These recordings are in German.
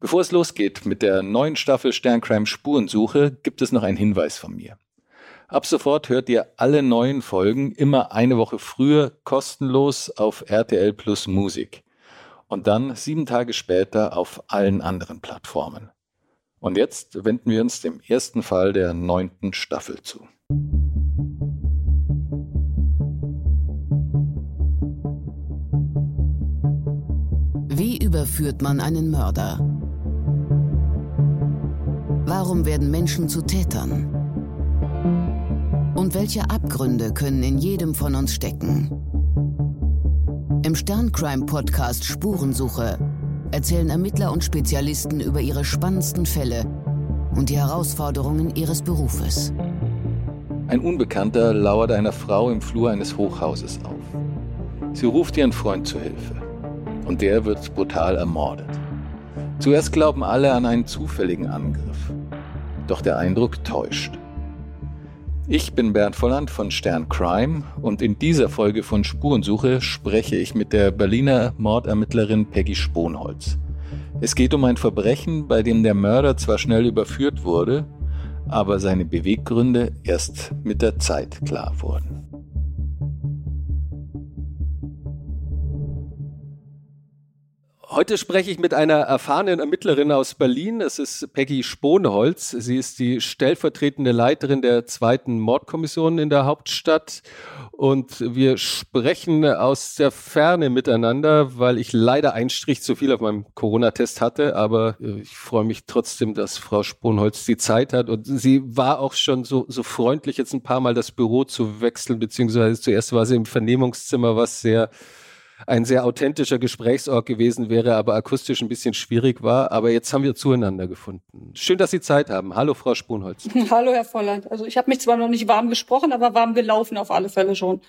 Bevor es losgeht mit der neuen Staffel Sterncrime Spurensuche, gibt es noch einen Hinweis von mir. Ab sofort hört ihr alle neuen Folgen immer eine Woche früher kostenlos auf RTL Plus Musik und dann sieben Tage später auf allen anderen Plattformen. Und jetzt wenden wir uns dem ersten Fall der neunten Staffel zu. Wie überführt man einen Mörder? Warum werden Menschen zu Tätern? Und welche Abgründe können in jedem von uns stecken? Im Sterncrime-Podcast Spurensuche erzählen Ermittler und Spezialisten über ihre spannendsten Fälle und die Herausforderungen ihres Berufes. Ein Unbekannter lauert einer Frau im Flur eines Hochhauses auf. Sie ruft ihren Freund zu Hilfe und der wird brutal ermordet. Zuerst glauben alle an einen zufälligen Angriff, doch der Eindruck täuscht. Ich bin Bernd Volland von Stern Crime und in dieser Folge von Spurensuche spreche ich mit der Berliner Mordermittlerin Peggy Sponholz. Es geht um ein Verbrechen, bei dem der Mörder zwar schnell überführt wurde, aber seine Beweggründe erst mit der Zeit klar wurden. Heute spreche ich mit einer erfahrenen Ermittlerin aus Berlin. Es ist Peggy Spohnholz. Sie ist die stellvertretende Leiterin der zweiten Mordkommission in der Hauptstadt. Und wir sprechen aus der Ferne miteinander, weil ich leider einen Strich zu viel auf meinem Corona-Test hatte. Aber äh, ich freue mich trotzdem, dass Frau Spohnholz die Zeit hat. Und sie war auch schon so, so freundlich, jetzt ein paar Mal das Büro zu wechseln, beziehungsweise zuerst war sie im Vernehmungszimmer, was sehr ein sehr authentischer Gesprächsort gewesen wäre, aber akustisch ein bisschen schwierig war. Aber jetzt haben wir zueinander gefunden. Schön, dass Sie Zeit haben. Hallo, Frau Spunholz. Hallo, Herr Volland. Also ich habe mich zwar noch nicht warm gesprochen, aber warm gelaufen auf alle Fälle schon.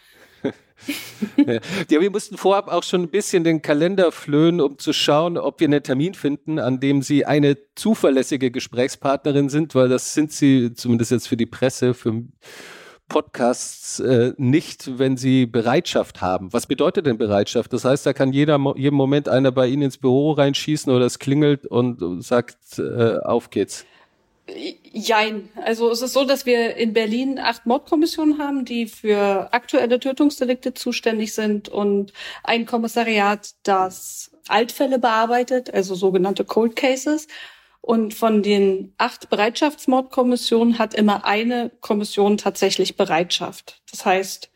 ja, wir mussten vorab auch schon ein bisschen den Kalender flöhen, um zu schauen, ob wir einen Termin finden, an dem Sie eine zuverlässige Gesprächspartnerin sind, weil das sind Sie zumindest jetzt für die Presse, für Podcasts äh, nicht, wenn sie Bereitschaft haben. Was bedeutet denn Bereitschaft? Das heißt, da kann jeder jeden Moment einer bei Ihnen ins Büro reinschießen oder es klingelt und sagt, äh, auf geht's. Jein. Also es ist so, dass wir in Berlin acht Mordkommissionen haben, die für aktuelle Tötungsdelikte zuständig sind und ein Kommissariat, das Altfälle bearbeitet, also sogenannte Cold Cases. Und von den acht Bereitschaftsmordkommissionen hat immer eine Kommission tatsächlich Bereitschaft. Das heißt,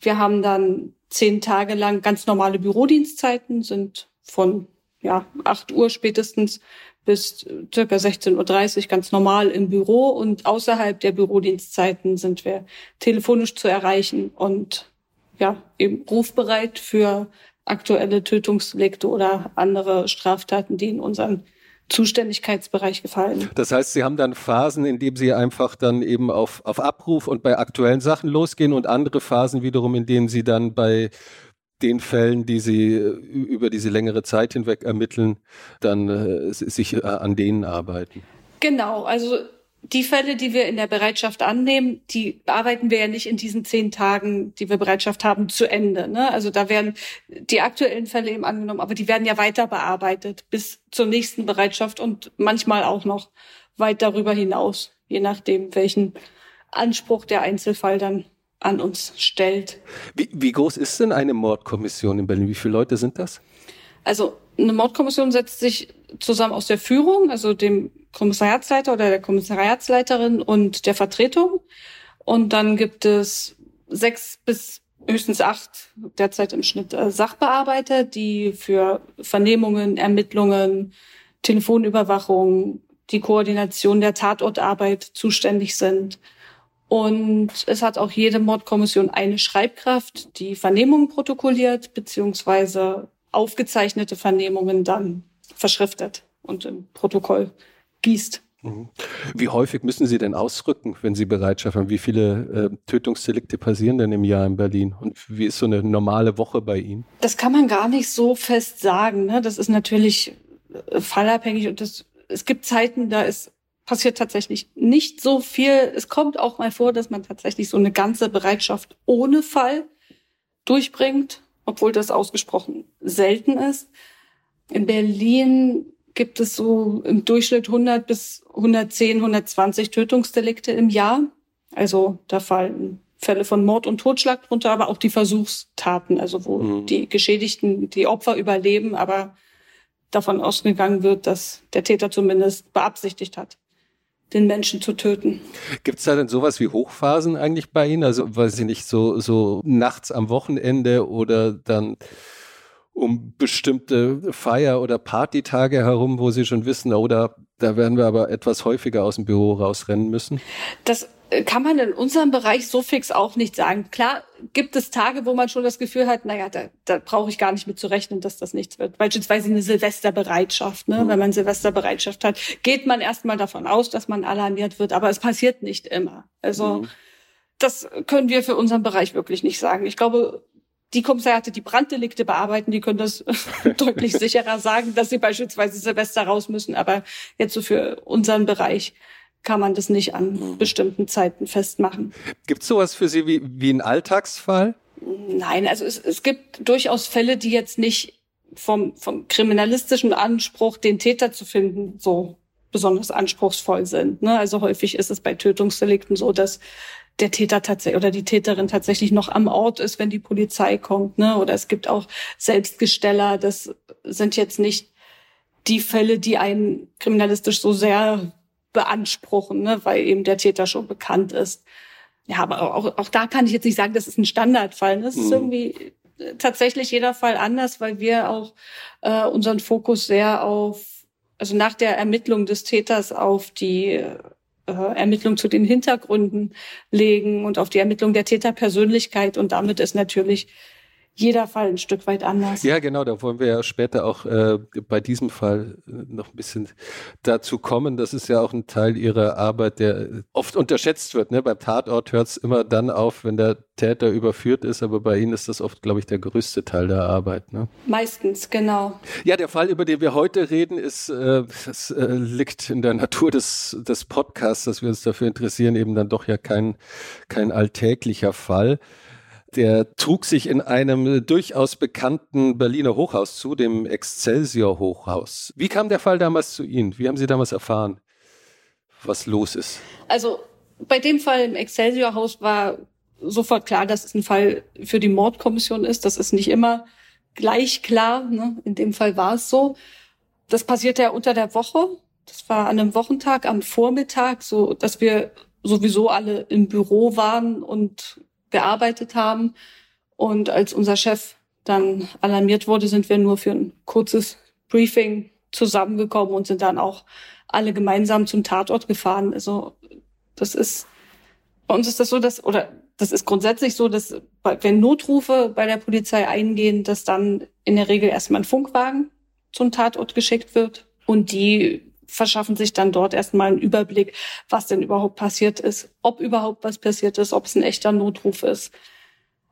wir haben dann zehn Tage lang ganz normale Bürodienstzeiten, sind von ja, acht Uhr spätestens bis circa 16.30 Uhr ganz normal im Büro und außerhalb der Bürodienstzeiten sind wir telefonisch zu erreichen und ja, eben rufbereit für aktuelle Tötungsdelikte oder andere Straftaten, die in unseren Zuständigkeitsbereich gefallen. Das heißt, Sie haben dann Phasen, in denen Sie einfach dann eben auf, auf Abruf und bei aktuellen Sachen losgehen und andere Phasen wiederum, in denen Sie dann bei den Fällen, die Sie über diese längere Zeit hinweg ermitteln, dann äh, sich äh, an denen arbeiten. Genau, also die Fälle, die wir in der Bereitschaft annehmen, die arbeiten wir ja nicht in diesen zehn Tagen, die wir Bereitschaft haben, zu Ende. Ne? Also da werden die aktuellen Fälle eben angenommen, aber die werden ja weiter bearbeitet bis zur nächsten Bereitschaft und manchmal auch noch weit darüber hinaus, je nachdem, welchen Anspruch der Einzelfall dann an uns stellt. Wie, wie groß ist denn eine Mordkommission in Berlin? Wie viele Leute sind das? Also eine Mordkommission setzt sich zusammen aus der Führung, also dem Kommissariatsleiter oder der Kommissariatsleiterin und der Vertretung. Und dann gibt es sechs bis höchstens acht, derzeit im Schnitt äh, Sachbearbeiter, die für Vernehmungen, Ermittlungen, Telefonüberwachung, die Koordination der Tatortarbeit zuständig sind. Und es hat auch jede Mordkommission eine Schreibkraft, die Vernehmungen protokolliert, beziehungsweise aufgezeichnete Vernehmungen dann verschriftet und im Protokoll gießt. Mhm. Wie häufig müssen Sie denn ausrücken, wenn Sie Bereitschaft haben? Wie viele äh, Tötungsdelikte passieren denn im Jahr in Berlin? Und wie ist so eine normale Woche bei Ihnen? Das kann man gar nicht so fest sagen. Ne? Das ist natürlich äh, fallabhängig und das, es gibt Zeiten, da ist passiert tatsächlich nicht so viel. Es kommt auch mal vor, dass man tatsächlich so eine ganze Bereitschaft ohne Fall durchbringt, obwohl das ausgesprochen selten ist. In Berlin gibt es so im Durchschnitt 100 bis 110, 120 Tötungsdelikte im Jahr. Also da fallen Fälle von Mord und Totschlag drunter, aber auch die Versuchstaten, also wo mhm. die Geschädigten, die Opfer überleben, aber davon ausgegangen wird, dass der Täter zumindest beabsichtigt hat, den Menschen zu töten. Gibt es da denn sowas wie Hochphasen eigentlich bei Ihnen? Also weiß ich nicht, so, so nachts am Wochenende oder dann um bestimmte Feier- oder Partytage herum, wo Sie schon wissen, oh, da, da werden wir aber etwas häufiger aus dem Büro rausrennen müssen? Das kann man in unserem Bereich so fix auch nicht sagen. Klar gibt es Tage, wo man schon das Gefühl hat, naja, da, da brauche ich gar nicht mit zu rechnen, dass das nichts wird. Beispielsweise eine Silvesterbereitschaft. Ne? Mhm. Wenn man Silvesterbereitschaft hat, geht man erstmal davon aus, dass man alarmiert wird, aber es passiert nicht immer. Also mhm. das können wir für unseren Bereich wirklich nicht sagen. Ich glaube, die Kommissariate, die Branddelikte bearbeiten, die können das deutlich sicherer sagen, dass sie beispielsweise Silvester raus müssen. Aber jetzt so für unseren Bereich kann man das nicht an mhm. bestimmten Zeiten festmachen. Gibt es sowas für Sie wie, wie ein Alltagsfall? Nein, also es, es gibt durchaus Fälle, die jetzt nicht vom, vom kriminalistischen Anspruch, den Täter zu finden, so besonders anspruchsvoll sind. Ne? Also häufig ist es bei Tötungsdelikten so, dass der Täter tatsächlich oder die Täterin tatsächlich noch am Ort ist, wenn die Polizei kommt. Ne? Oder es gibt auch Selbstgesteller. Das sind jetzt nicht die Fälle, die einen kriminalistisch so sehr beanspruchen, ne, weil eben der Täter schon bekannt ist. Ja, aber auch, auch da kann ich jetzt nicht sagen, das ist ein Standardfall. Das ist mhm. irgendwie äh, tatsächlich jeder Fall anders, weil wir auch äh, unseren Fokus sehr auf, also nach der Ermittlung des Täters auf die äh, Ermittlung zu den Hintergründen legen und auf die Ermittlung der Täterpersönlichkeit. Und damit ist natürlich jeder Fall ein Stück weit anders. Ja, genau, da wollen wir ja später auch äh, bei diesem Fall äh, noch ein bisschen dazu kommen. Das ist ja auch ein Teil Ihrer Arbeit, der oft unterschätzt wird. Ne? Beim Tatort hört es immer dann auf, wenn der Täter überführt ist, aber bei Ihnen ist das oft, glaube ich, der größte Teil der Arbeit. Ne? Meistens, genau. Ja, der Fall, über den wir heute reden, ist, äh, das äh, liegt in der Natur des, des Podcasts, dass wir uns dafür interessieren, eben dann doch ja kein, kein alltäglicher Fall. Der trug sich in einem durchaus bekannten Berliner Hochhaus zu, dem Excelsior Hochhaus. Wie kam der Fall damals zu Ihnen? Wie haben Sie damals erfahren, was los ist? Also bei dem Fall im Excelsior Haus war sofort klar, dass es ein Fall für die Mordkommission ist. Das ist nicht immer gleich klar. Ne? In dem Fall war es so. Das passierte ja unter der Woche. Das war an einem Wochentag am Vormittag, so dass wir sowieso alle im Büro waren und gearbeitet haben. Und als unser Chef dann alarmiert wurde, sind wir nur für ein kurzes Briefing zusammengekommen und sind dann auch alle gemeinsam zum Tatort gefahren. Also das ist, bei uns ist das so, dass, oder das ist grundsätzlich so, dass wenn Notrufe bei der Polizei eingehen, dass dann in der Regel erstmal ein Funkwagen zum Tatort geschickt wird und die verschaffen sich dann dort erstmal einen Überblick, was denn überhaupt passiert ist, ob überhaupt was passiert ist, ob es ein echter Notruf ist.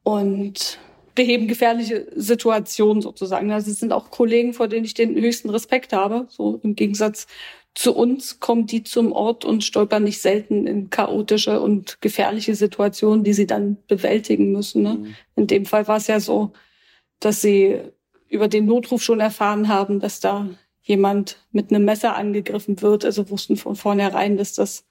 Und beheben gefährliche Situationen sozusagen. Also es sind auch Kollegen, vor denen ich den höchsten Respekt habe. So im Gegensatz zu uns kommen die zum Ort und stolpern nicht selten in chaotische und gefährliche Situationen, die sie dann bewältigen müssen. Ne? Mhm. In dem Fall war es ja so, dass sie über den Notruf schon erfahren haben, dass da jemand mit einem Messer angegriffen wird. Also wussten von vornherein, dass das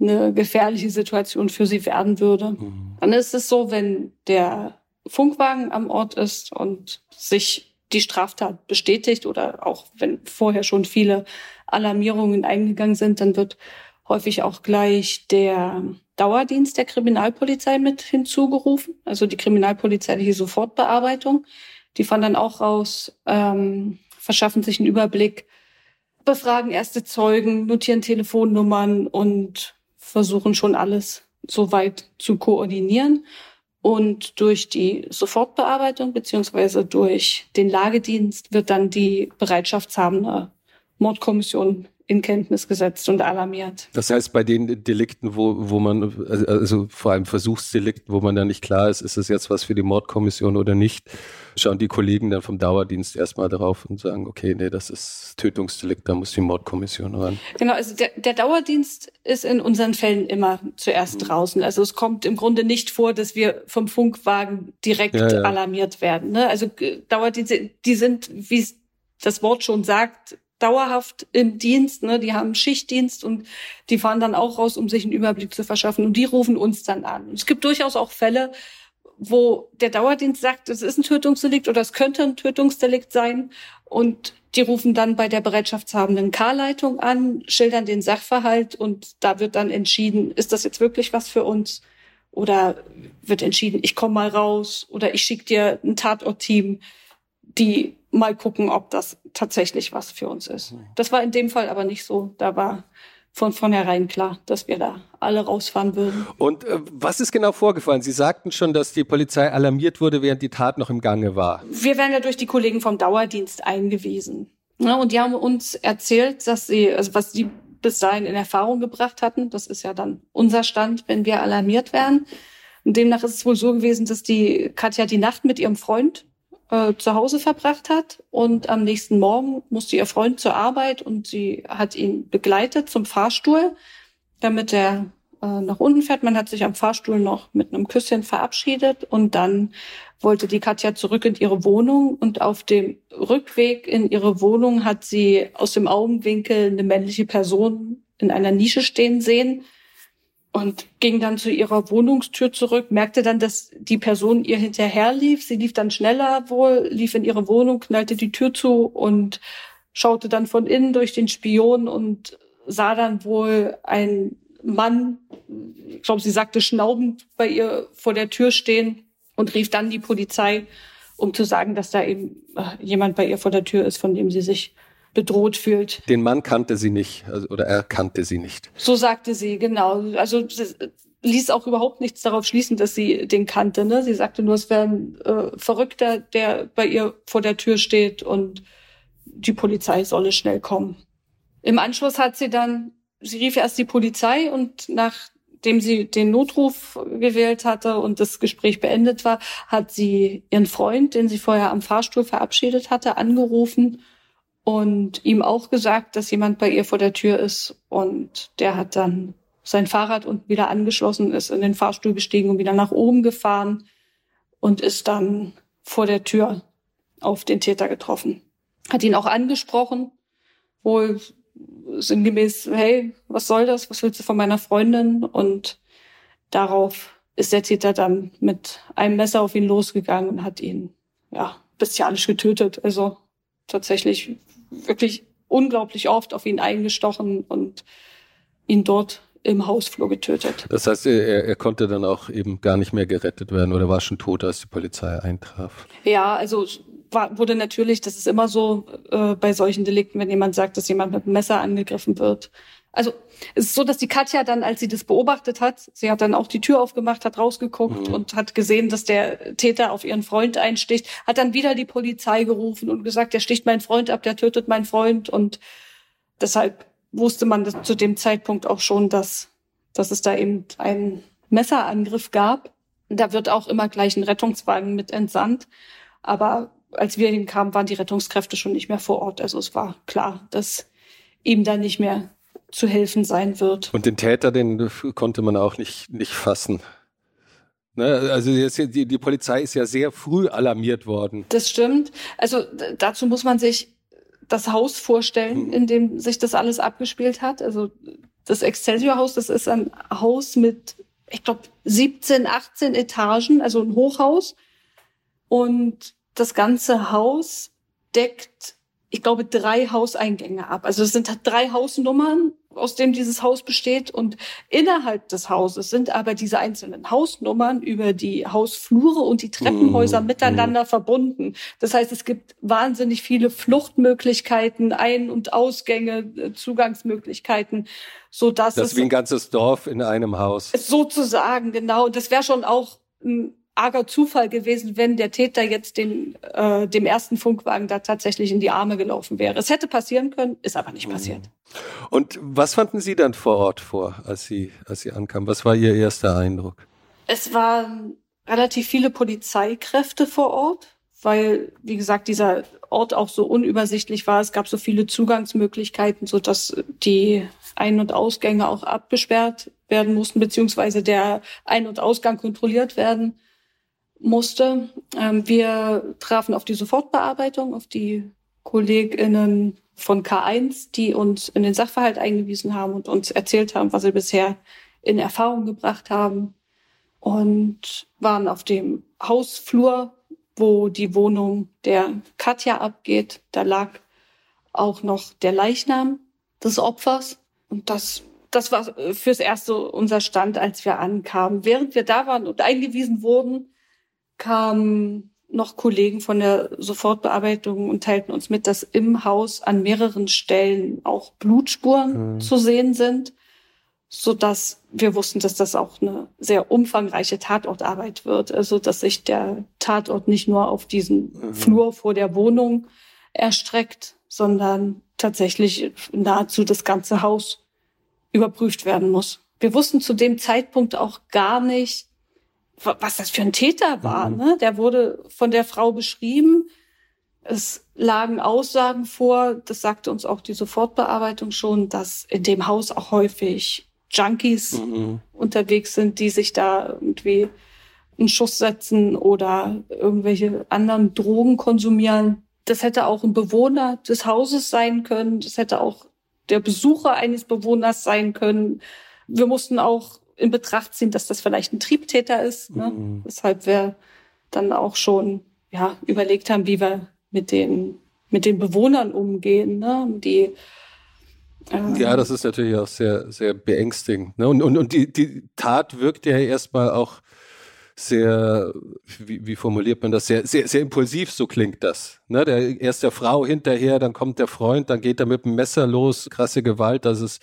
eine gefährliche Situation für sie werden würde. Mhm. Dann ist es so, wenn der Funkwagen am Ort ist und sich die Straftat bestätigt oder auch wenn vorher schon viele Alarmierungen eingegangen sind, dann wird häufig auch gleich der Dauerdienst der Kriminalpolizei mit hinzugerufen, also die kriminalpolizeiliche Sofortbearbeitung. Die fahren dann auch raus, ähm, verschaffen sich einen Überblick, befragen erste Zeugen, notieren Telefonnummern und versuchen schon alles soweit zu koordinieren. Und durch die Sofortbearbeitung beziehungsweise durch den Lagedienst wird dann die bereitschaftshabende Mordkommission in Kenntnis gesetzt und alarmiert. Das heißt, bei den Delikten, wo, wo man, also, also vor allem Versuchsdelikten, wo man dann nicht klar ist, ist es jetzt was für die Mordkommission oder nicht, schauen die Kollegen dann vom Dauerdienst erstmal darauf und sagen, okay, nee, das ist Tötungsdelikt, da muss die Mordkommission ran. Genau, also der, der Dauerdienst ist in unseren Fällen immer zuerst mhm. draußen. Also es kommt im Grunde nicht vor, dass wir vom Funkwagen direkt ja, ja. alarmiert werden. Ne? Also äh, Dauerdienste, die sind, wie das Wort schon sagt, dauerhaft im Dienst, ne? die haben Schichtdienst und die fahren dann auch raus, um sich einen Überblick zu verschaffen und die rufen uns dann an. es gibt durchaus auch Fälle, wo der Dauerdienst sagt, es ist ein Tötungsdelikt oder es könnte ein Tötungsdelikt sein und die rufen dann bei der bereitschaftshabenden K-Leitung an, schildern den Sachverhalt und da wird dann entschieden, ist das jetzt wirklich was für uns oder wird entschieden, ich komme mal raus oder ich schicke dir ein Tatortteam, die mal gucken, ob das tatsächlich was für uns ist. Das war in dem Fall aber nicht so. Da war von vornherein klar, dass wir da alle rausfahren würden. Und äh, was ist genau vorgefallen? Sie sagten schon, dass die Polizei alarmiert wurde, während die Tat noch im Gange war. Wir werden ja durch die Kollegen vom Dauerdienst eingewiesen. Ja, und die haben uns erzählt, dass sie, also was sie bis dahin in Erfahrung gebracht hatten, das ist ja dann unser Stand, wenn wir alarmiert werden. Und demnach ist es wohl so gewesen, dass die Katja die Nacht mit ihrem Freund äh, zu Hause verbracht hat. Und am nächsten Morgen musste ihr Freund zur Arbeit und sie hat ihn begleitet zum Fahrstuhl, damit er äh, nach unten fährt. Man hat sich am Fahrstuhl noch mit einem Küsschen verabschiedet. Und dann wollte die Katja zurück in ihre Wohnung. Und auf dem Rückweg in ihre Wohnung hat sie aus dem Augenwinkel eine männliche Person in einer Nische stehen sehen und ging dann zu ihrer Wohnungstür zurück, merkte dann, dass die Person ihr hinterher lief. Sie lief dann schneller wohl, lief in ihre Wohnung, knallte die Tür zu und schaute dann von innen durch den Spion und sah dann wohl ein Mann, ich glaube, sie sagte schnaubend bei ihr vor der Tür stehen und rief dann die Polizei, um zu sagen, dass da eben äh, jemand bei ihr vor der Tür ist, von dem sie sich bedroht fühlt. Den Mann kannte sie nicht also, oder er kannte sie nicht. So sagte sie, genau. Also ließ auch überhaupt nichts darauf schließen, dass sie den kannte. Ne? Sie sagte nur, es wäre ein äh, Verrückter, der bei ihr vor der Tür steht und die Polizei solle schnell kommen. Im Anschluss hat sie dann, sie rief erst die Polizei und nachdem sie den Notruf gewählt hatte und das Gespräch beendet war, hat sie ihren Freund, den sie vorher am Fahrstuhl verabschiedet hatte, angerufen und ihm auch gesagt, dass jemand bei ihr vor der Tür ist. Und der hat dann sein Fahrrad unten wieder angeschlossen, ist in den Fahrstuhl gestiegen und wieder nach oben gefahren und ist dann vor der Tür auf den Täter getroffen. Hat ihn auch angesprochen, wohl sinngemäß, hey, was soll das? Was willst du von meiner Freundin? Und darauf ist der Täter dann mit einem Messer auf ihn losgegangen und hat ihn, ja, bestialisch getötet. Also tatsächlich wirklich unglaublich oft auf ihn eingestochen und ihn dort im Hausflur getötet. Das heißt, er, er konnte dann auch eben gar nicht mehr gerettet werden oder war schon tot, als die Polizei eintraf? Ja, also war, wurde natürlich, das ist immer so äh, bei solchen Delikten, wenn jemand sagt, dass jemand mit einem Messer angegriffen wird, also es ist so, dass die Katja dann, als sie das beobachtet hat, sie hat dann auch die Tür aufgemacht, hat rausgeguckt mhm. und hat gesehen, dass der Täter auf ihren Freund einsticht, hat dann wieder die Polizei gerufen und gesagt, der sticht meinen Freund ab, der tötet meinen Freund und deshalb wusste man zu dem Zeitpunkt auch schon, dass, dass es da eben einen Messerangriff gab. Da wird auch immer gleich ein Rettungswagen mit entsandt. Aber als wir hinkamen, waren die Rettungskräfte schon nicht mehr vor Ort. Also es war klar, dass ihm da nicht mehr zu helfen sein wird. Und den Täter, den konnte man auch nicht, nicht fassen. Ne, also die, die Polizei ist ja sehr früh alarmiert worden. Das stimmt. Also dazu muss man sich das Haus vorstellen, hm. in dem sich das alles abgespielt hat. Also das Excelsior-Haus, das ist ein Haus mit, ich glaube, 17, 18 Etagen, also ein Hochhaus. Und das ganze Haus deckt, ich glaube, drei Hauseingänge ab. Also es sind drei Hausnummern aus dem dieses Haus besteht. Und innerhalb des Hauses sind aber diese einzelnen Hausnummern über die Hausflure und die Treppenhäuser mm, miteinander mm. verbunden. Das heißt, es gibt wahnsinnig viele Fluchtmöglichkeiten, Ein- und Ausgänge, äh, Zugangsmöglichkeiten, so dass das es wie ein ganzes Dorf in einem Haus. Sozusagen, genau. Das wäre schon auch ein arger Zufall gewesen, wenn der Täter jetzt den, äh, dem ersten Funkwagen da tatsächlich in die Arme gelaufen wäre. Es hätte passieren können, ist aber nicht passiert. Mhm. Und was fanden Sie dann vor Ort vor, als Sie, als Sie ankamen? Was war Ihr erster Eindruck? Es waren relativ viele Polizeikräfte vor Ort, weil, wie gesagt, dieser Ort auch so unübersichtlich war. Es gab so viele Zugangsmöglichkeiten, so dass die Ein- und Ausgänge auch abgesperrt werden mussten, beziehungsweise der Ein- und Ausgang kontrolliert werden musste. Ähm, wir trafen auf die Sofortbearbeitung, auf die KollegInnen von K1, die uns in den Sachverhalt eingewiesen haben und uns erzählt haben, was sie bisher in Erfahrung gebracht haben. Und waren auf dem Hausflur, wo die Wohnung der Katja abgeht. Da lag auch noch der Leichnam des Opfers. Und das, das war fürs Erste unser Stand, als wir ankamen. Während wir da waren und eingewiesen wurden, kamen noch Kollegen von der Sofortbearbeitung und teilten uns mit, dass im Haus an mehreren Stellen auch Blutspuren mhm. zu sehen sind, so dass wir wussten, dass das auch eine sehr umfangreiche Tatortarbeit wird. Also, dass sich der Tatort nicht nur auf diesen mhm. Flur vor der Wohnung erstreckt, sondern tatsächlich nahezu das ganze Haus überprüft werden muss. Wir wussten zu dem Zeitpunkt auch gar nicht, was das für ein Täter war. Mhm. Ne? Der wurde von der Frau beschrieben. Es lagen Aussagen vor, das sagte uns auch die Sofortbearbeitung schon, dass in dem Haus auch häufig Junkies mhm. unterwegs sind, die sich da irgendwie einen Schuss setzen oder irgendwelche anderen Drogen konsumieren. Das hätte auch ein Bewohner des Hauses sein können. Das hätte auch der Besucher eines Bewohners sein können. Wir mussten auch in Betracht ziehen, dass das vielleicht ein Triebtäter ist. Ne? Mhm. Weshalb wir dann auch schon ja, überlegt haben, wie wir mit den, mit den Bewohnern umgehen, ne? die ähm, ja, das ist natürlich auch sehr, sehr beängstigend. Ne? Und, und, und die, die Tat wirkt ja erstmal auch sehr, wie, wie formuliert man das, sehr, sehr, sehr impulsiv, so klingt das. Ne? Der, erst der Frau hinterher, dann kommt der Freund, dann geht er mit dem Messer los, krasse Gewalt, das ist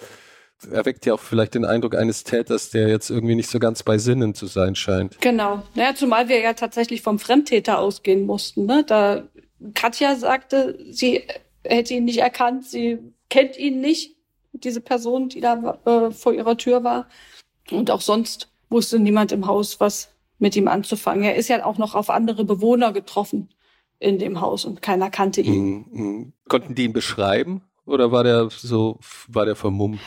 erweckt ja auch vielleicht den Eindruck eines Täters, der jetzt irgendwie nicht so ganz bei Sinnen zu sein scheint. Genau. Naja, zumal wir ja tatsächlich vom Fremdtäter ausgehen mussten. Ne? Da Katja sagte, sie hätte ihn nicht erkannt, sie kennt ihn nicht, diese Person, die da äh, vor ihrer Tür war. Und auch sonst wusste niemand im Haus, was mit ihm anzufangen. Er ist ja auch noch auf andere Bewohner getroffen in dem Haus und keiner kannte ihn. Mhm, mhm. Konnten die ihn beschreiben oder war der so, war der vermummt?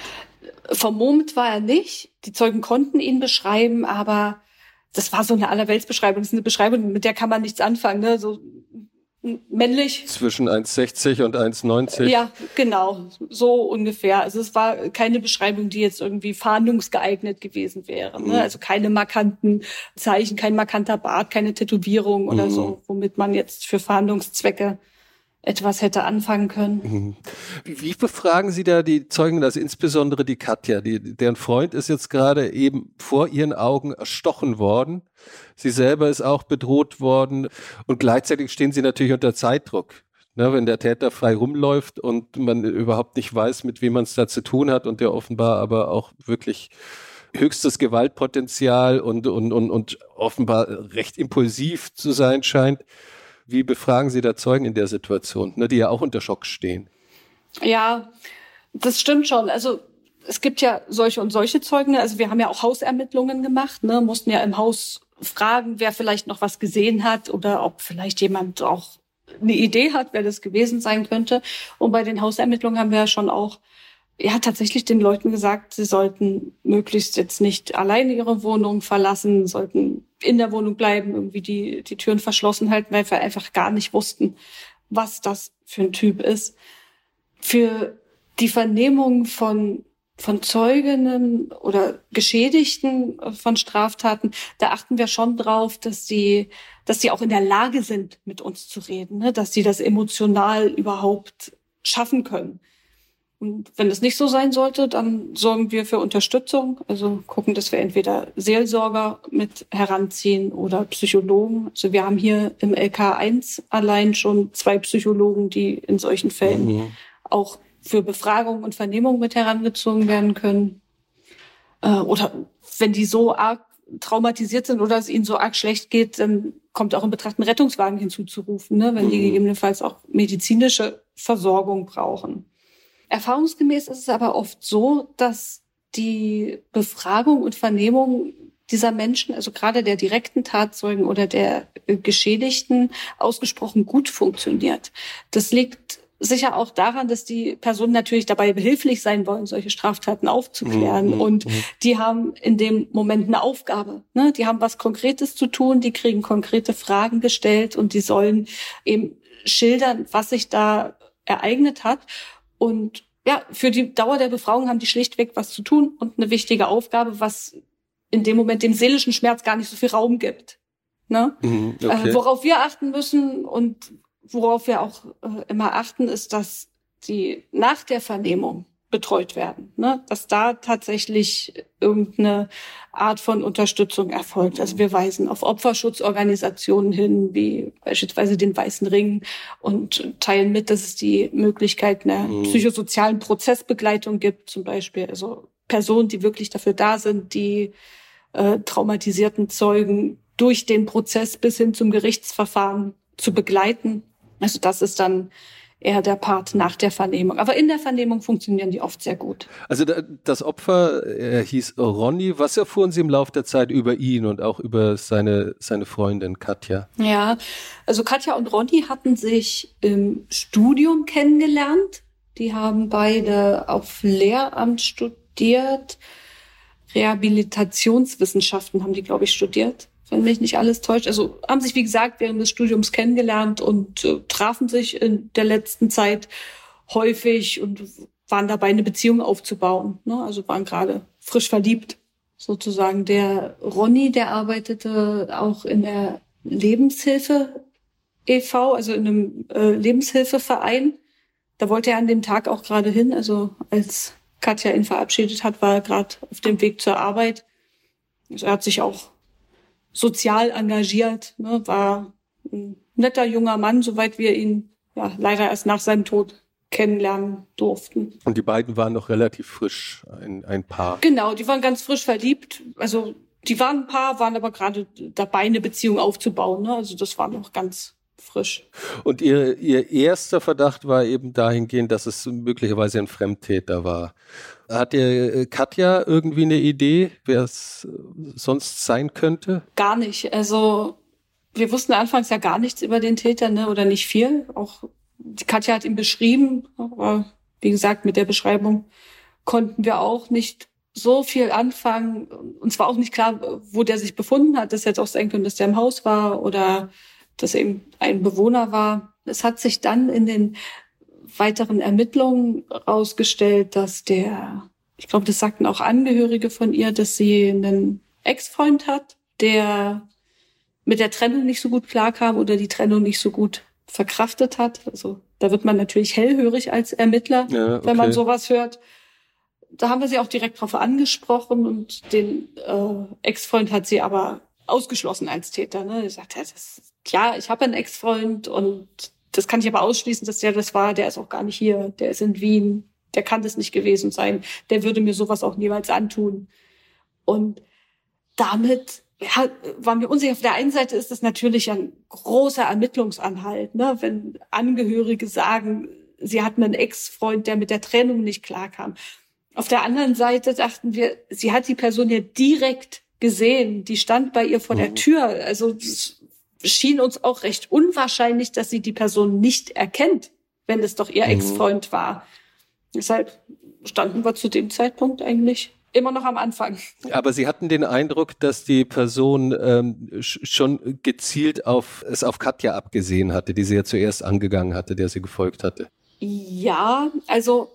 Vermummt war er nicht. Die Zeugen konnten ihn beschreiben, aber das war so eine Allerweltsbeschreibung. Das ist eine Beschreibung, mit der kann man nichts anfangen. Ne? So männlich. Zwischen 1,60 und 1,90. Ja, genau, so ungefähr. Also es war keine Beschreibung, die jetzt irgendwie fahndungsgeeignet gewesen wäre. Ne? Mhm. Also keine markanten Zeichen, kein markanter Bart, keine Tätowierung oder mhm. so, womit man jetzt für Fahndungszwecke etwas hätte anfangen können. Mhm. Wie befragen Sie da die Zeugen, also insbesondere die Katja, die, deren Freund ist jetzt gerade eben vor ihren Augen erstochen worden. Sie selber ist auch bedroht worden und gleichzeitig stehen sie natürlich unter Zeitdruck. Ne, wenn der Täter frei rumläuft und man überhaupt nicht weiß, mit wem man es da zu tun hat und der offenbar aber auch wirklich höchstes Gewaltpotenzial und, und, und, und offenbar recht impulsiv zu sein scheint. Wie befragen Sie da Zeugen in der Situation, ne, die ja auch unter Schock stehen? Ja, das stimmt schon. Also es gibt ja solche und solche Zeugen. Also wir haben ja auch Hausermittlungen gemacht, ne, mussten ja im Haus fragen, wer vielleicht noch was gesehen hat oder ob vielleicht jemand auch eine Idee hat, wer das gewesen sein könnte. Und bei den Hausermittlungen haben wir ja schon auch ja tatsächlich den Leuten gesagt, sie sollten möglichst jetzt nicht alleine ihre Wohnung verlassen, sollten in der Wohnung bleiben, irgendwie die, die Türen verschlossen halten, weil wir einfach gar nicht wussten, was das für ein Typ ist. Für die Vernehmung von von Zeuginnen oder Geschädigten von Straftaten, da achten wir schon drauf, dass sie, dass sie auch in der Lage sind, mit uns zu reden, ne? dass sie das emotional überhaupt schaffen können. Und wenn es nicht so sein sollte, dann sorgen wir für Unterstützung. Also gucken, dass wir entweder Seelsorger mit heranziehen oder Psychologen. Also wir haben hier im LK1 allein schon zwei Psychologen, die in solchen Fällen mhm. auch für Befragung und Vernehmung mit herangezogen werden können. Äh, oder wenn die so arg traumatisiert sind oder es ihnen so arg schlecht geht, dann kommt auch in Betracht, einen Rettungswagen hinzuzurufen, ne, wenn die mhm. gegebenenfalls auch medizinische Versorgung brauchen. Erfahrungsgemäß ist es aber oft so, dass die Befragung und Vernehmung dieser Menschen, also gerade der direkten Tatzeugen oder der Geschädigten, ausgesprochen gut funktioniert. Das liegt sicher auch daran, dass die Personen natürlich dabei behilflich sein wollen, solche Straftaten aufzuklären. Mhm. Und mhm. die haben in dem Moment eine Aufgabe. Ne? Die haben was Konkretes zu tun, die kriegen konkrete Fragen gestellt und die sollen eben schildern, was sich da ereignet hat. Und ja, für die Dauer der Befragung haben die schlichtweg was zu tun und eine wichtige Aufgabe, was in dem Moment dem seelischen Schmerz gar nicht so viel Raum gibt. Ne? Mhm, okay. äh, worauf wir achten müssen und worauf wir auch äh, immer achten, ist, dass die nach der Vernehmung betreut werden, ne? dass da tatsächlich irgendeine Art von Unterstützung erfolgt. Also wir weisen auf Opferschutzorganisationen hin, wie beispielsweise den Weißen Ring und teilen mit, dass es die Möglichkeit einer mhm. psychosozialen Prozessbegleitung gibt, zum Beispiel. Also Personen, die wirklich dafür da sind, die äh, traumatisierten Zeugen durch den Prozess bis hin zum Gerichtsverfahren zu begleiten. Also das ist dann eher der Part nach der Vernehmung. Aber in der Vernehmung funktionieren die oft sehr gut. Also das Opfer er hieß Ronny. Was erfuhren Sie im Laufe der Zeit über ihn und auch über seine, seine Freundin Katja? Ja, also Katja und Ronny hatten sich im Studium kennengelernt. Die haben beide auf Lehramt studiert. Rehabilitationswissenschaften haben die, glaube ich, studiert wenn mich nicht alles täuscht. Also haben sich, wie gesagt, während des Studiums kennengelernt und äh, trafen sich in der letzten Zeit häufig und waren dabei, eine Beziehung aufzubauen. Ne? Also waren gerade frisch verliebt, sozusagen. Der Ronny, der arbeitete auch in der Lebenshilfe e.V., also in einem äh, Lebenshilfeverein. Da wollte er an dem Tag auch gerade hin. Also als Katja ihn verabschiedet hat, war er gerade auf dem Weg zur Arbeit. Also er hat sich auch sozial engagiert, ne, war ein netter junger Mann, soweit wir ihn ja leider erst nach seinem Tod kennenlernen durften. Und die beiden waren noch relativ frisch, ein, ein Paar. Genau, die waren ganz frisch verliebt. Also die waren ein Paar, waren aber gerade dabei, eine Beziehung aufzubauen. Ne? Also das war noch ganz frisch. Und ihr, ihr erster Verdacht war eben dahingehend, dass es möglicherweise ein Fremdtäter war. Hat ihr äh, Katja irgendwie eine Idee, wer es äh, sonst sein könnte? Gar nicht. Also wir wussten anfangs ja gar nichts über den Täter, ne? oder nicht viel. Auch die Katja hat ihn beschrieben, aber wie gesagt, mit der Beschreibung konnten wir auch nicht so viel anfangen. Uns war auch nicht klar, wo der sich befunden hat. Das hätte auch sein können, dass der im Haus war oder dass eben ein Bewohner war. Es hat sich dann in den weiteren Ermittlungen herausgestellt, dass der, ich glaube, das sagten auch Angehörige von ihr, dass sie einen Ex-Freund hat, der mit der Trennung nicht so gut klarkam oder die Trennung nicht so gut verkraftet hat. Also da wird man natürlich hellhörig als Ermittler, ja, okay. wenn man sowas hört. Da haben wir sie auch direkt drauf angesprochen und den äh, Ex-Freund hat sie aber ausgeschlossen als Täter. Ne? Sie sagt, ja, das, klar, ich habe einen Ex-Freund und das kann ich aber ausschließen, dass der das war. Der ist auch gar nicht hier. Der ist in Wien. Der kann das nicht gewesen sein. Der würde mir sowas auch niemals antun. Und damit ja, waren wir unsicher. Auf der einen Seite ist das natürlich ein großer Ermittlungsanhalt, ne? wenn Angehörige sagen, sie hatten einen Ex-Freund, der mit der Trennung nicht klarkam. Auf der anderen Seite dachten wir, sie hat die Person ja direkt gesehen. Die stand bei ihr vor mhm. der Tür. Also schien uns auch recht unwahrscheinlich, dass sie die Person nicht erkennt, wenn es doch ihr mhm. Ex-Freund war. Deshalb standen wir zu dem Zeitpunkt eigentlich immer noch am Anfang. Aber Sie hatten den Eindruck, dass die Person ähm, schon gezielt auf es auf Katja abgesehen hatte, die sie ja zuerst angegangen hatte, der sie gefolgt hatte. Ja, also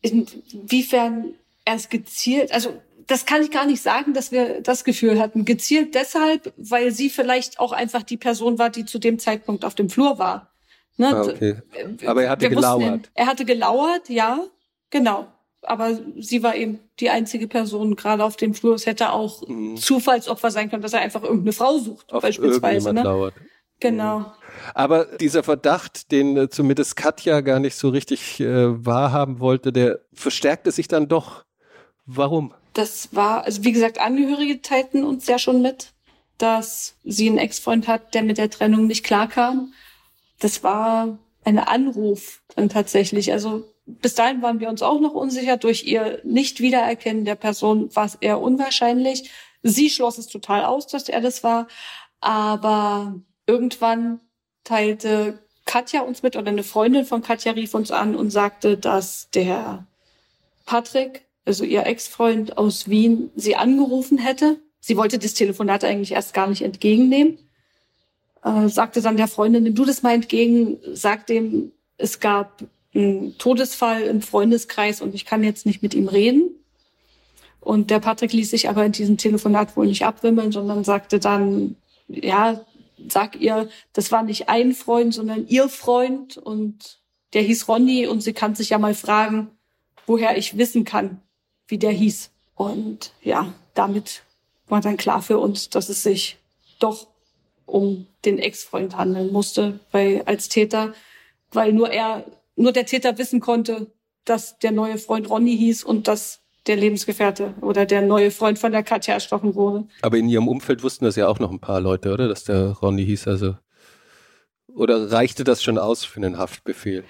inwiefern erst gezielt, also das kann ich gar nicht sagen, dass wir das Gefühl hatten. Gezielt deshalb, weil sie vielleicht auch einfach die Person war, die zu dem Zeitpunkt auf dem Flur war. Ne? Ah, okay. Aber er hatte wir gelauert. Wussten, er hatte gelauert, ja, genau. Aber sie war eben die einzige Person gerade auf dem Flur. Es hätte auch mhm. Zufallsopfer sein können, dass er einfach irgendeine Frau sucht, auf beispielsweise. Ne? Lauert. Genau. Mhm. Aber dieser Verdacht, den äh, zumindest Katja gar nicht so richtig äh, wahrhaben wollte, der verstärkte sich dann doch. Warum? Das war, also wie gesagt, Angehörige teilten uns ja schon mit, dass sie einen Ex-Freund hat, der mit der Trennung nicht klarkam. Das war ein Anruf dann tatsächlich. Also bis dahin waren wir uns auch noch unsicher. Durch ihr Nicht-Wiedererkennen der Person war es eher unwahrscheinlich. Sie schloss es total aus, dass er das war. Aber irgendwann teilte Katja uns mit oder eine Freundin von Katja rief uns an und sagte, dass der Patrick also ihr Ex-Freund aus Wien, sie angerufen hätte. Sie wollte das Telefonat eigentlich erst gar nicht entgegennehmen. Äh, sagte dann der Freundin, nimm du das mal entgegen, sag dem, es gab einen Todesfall im Freundeskreis und ich kann jetzt nicht mit ihm reden. Und der Patrick ließ sich aber in diesem Telefonat wohl nicht abwimmeln, sondern sagte dann, ja, sag ihr, das war nicht ein Freund, sondern ihr Freund und der hieß Ronny und sie kann sich ja mal fragen, woher ich wissen kann, wie der hieß. Und ja, damit war dann klar für uns, dass es sich doch um den Ex-Freund handeln musste, weil als Täter, weil nur er, nur der Täter wissen konnte, dass der neue Freund Ronny hieß und dass der Lebensgefährte oder der neue Freund von der Katja erstochen wurde. Aber in ihrem Umfeld wussten das ja auch noch ein paar Leute, oder? Dass der Ronny hieß, also. Oder reichte das schon aus für einen Haftbefehl?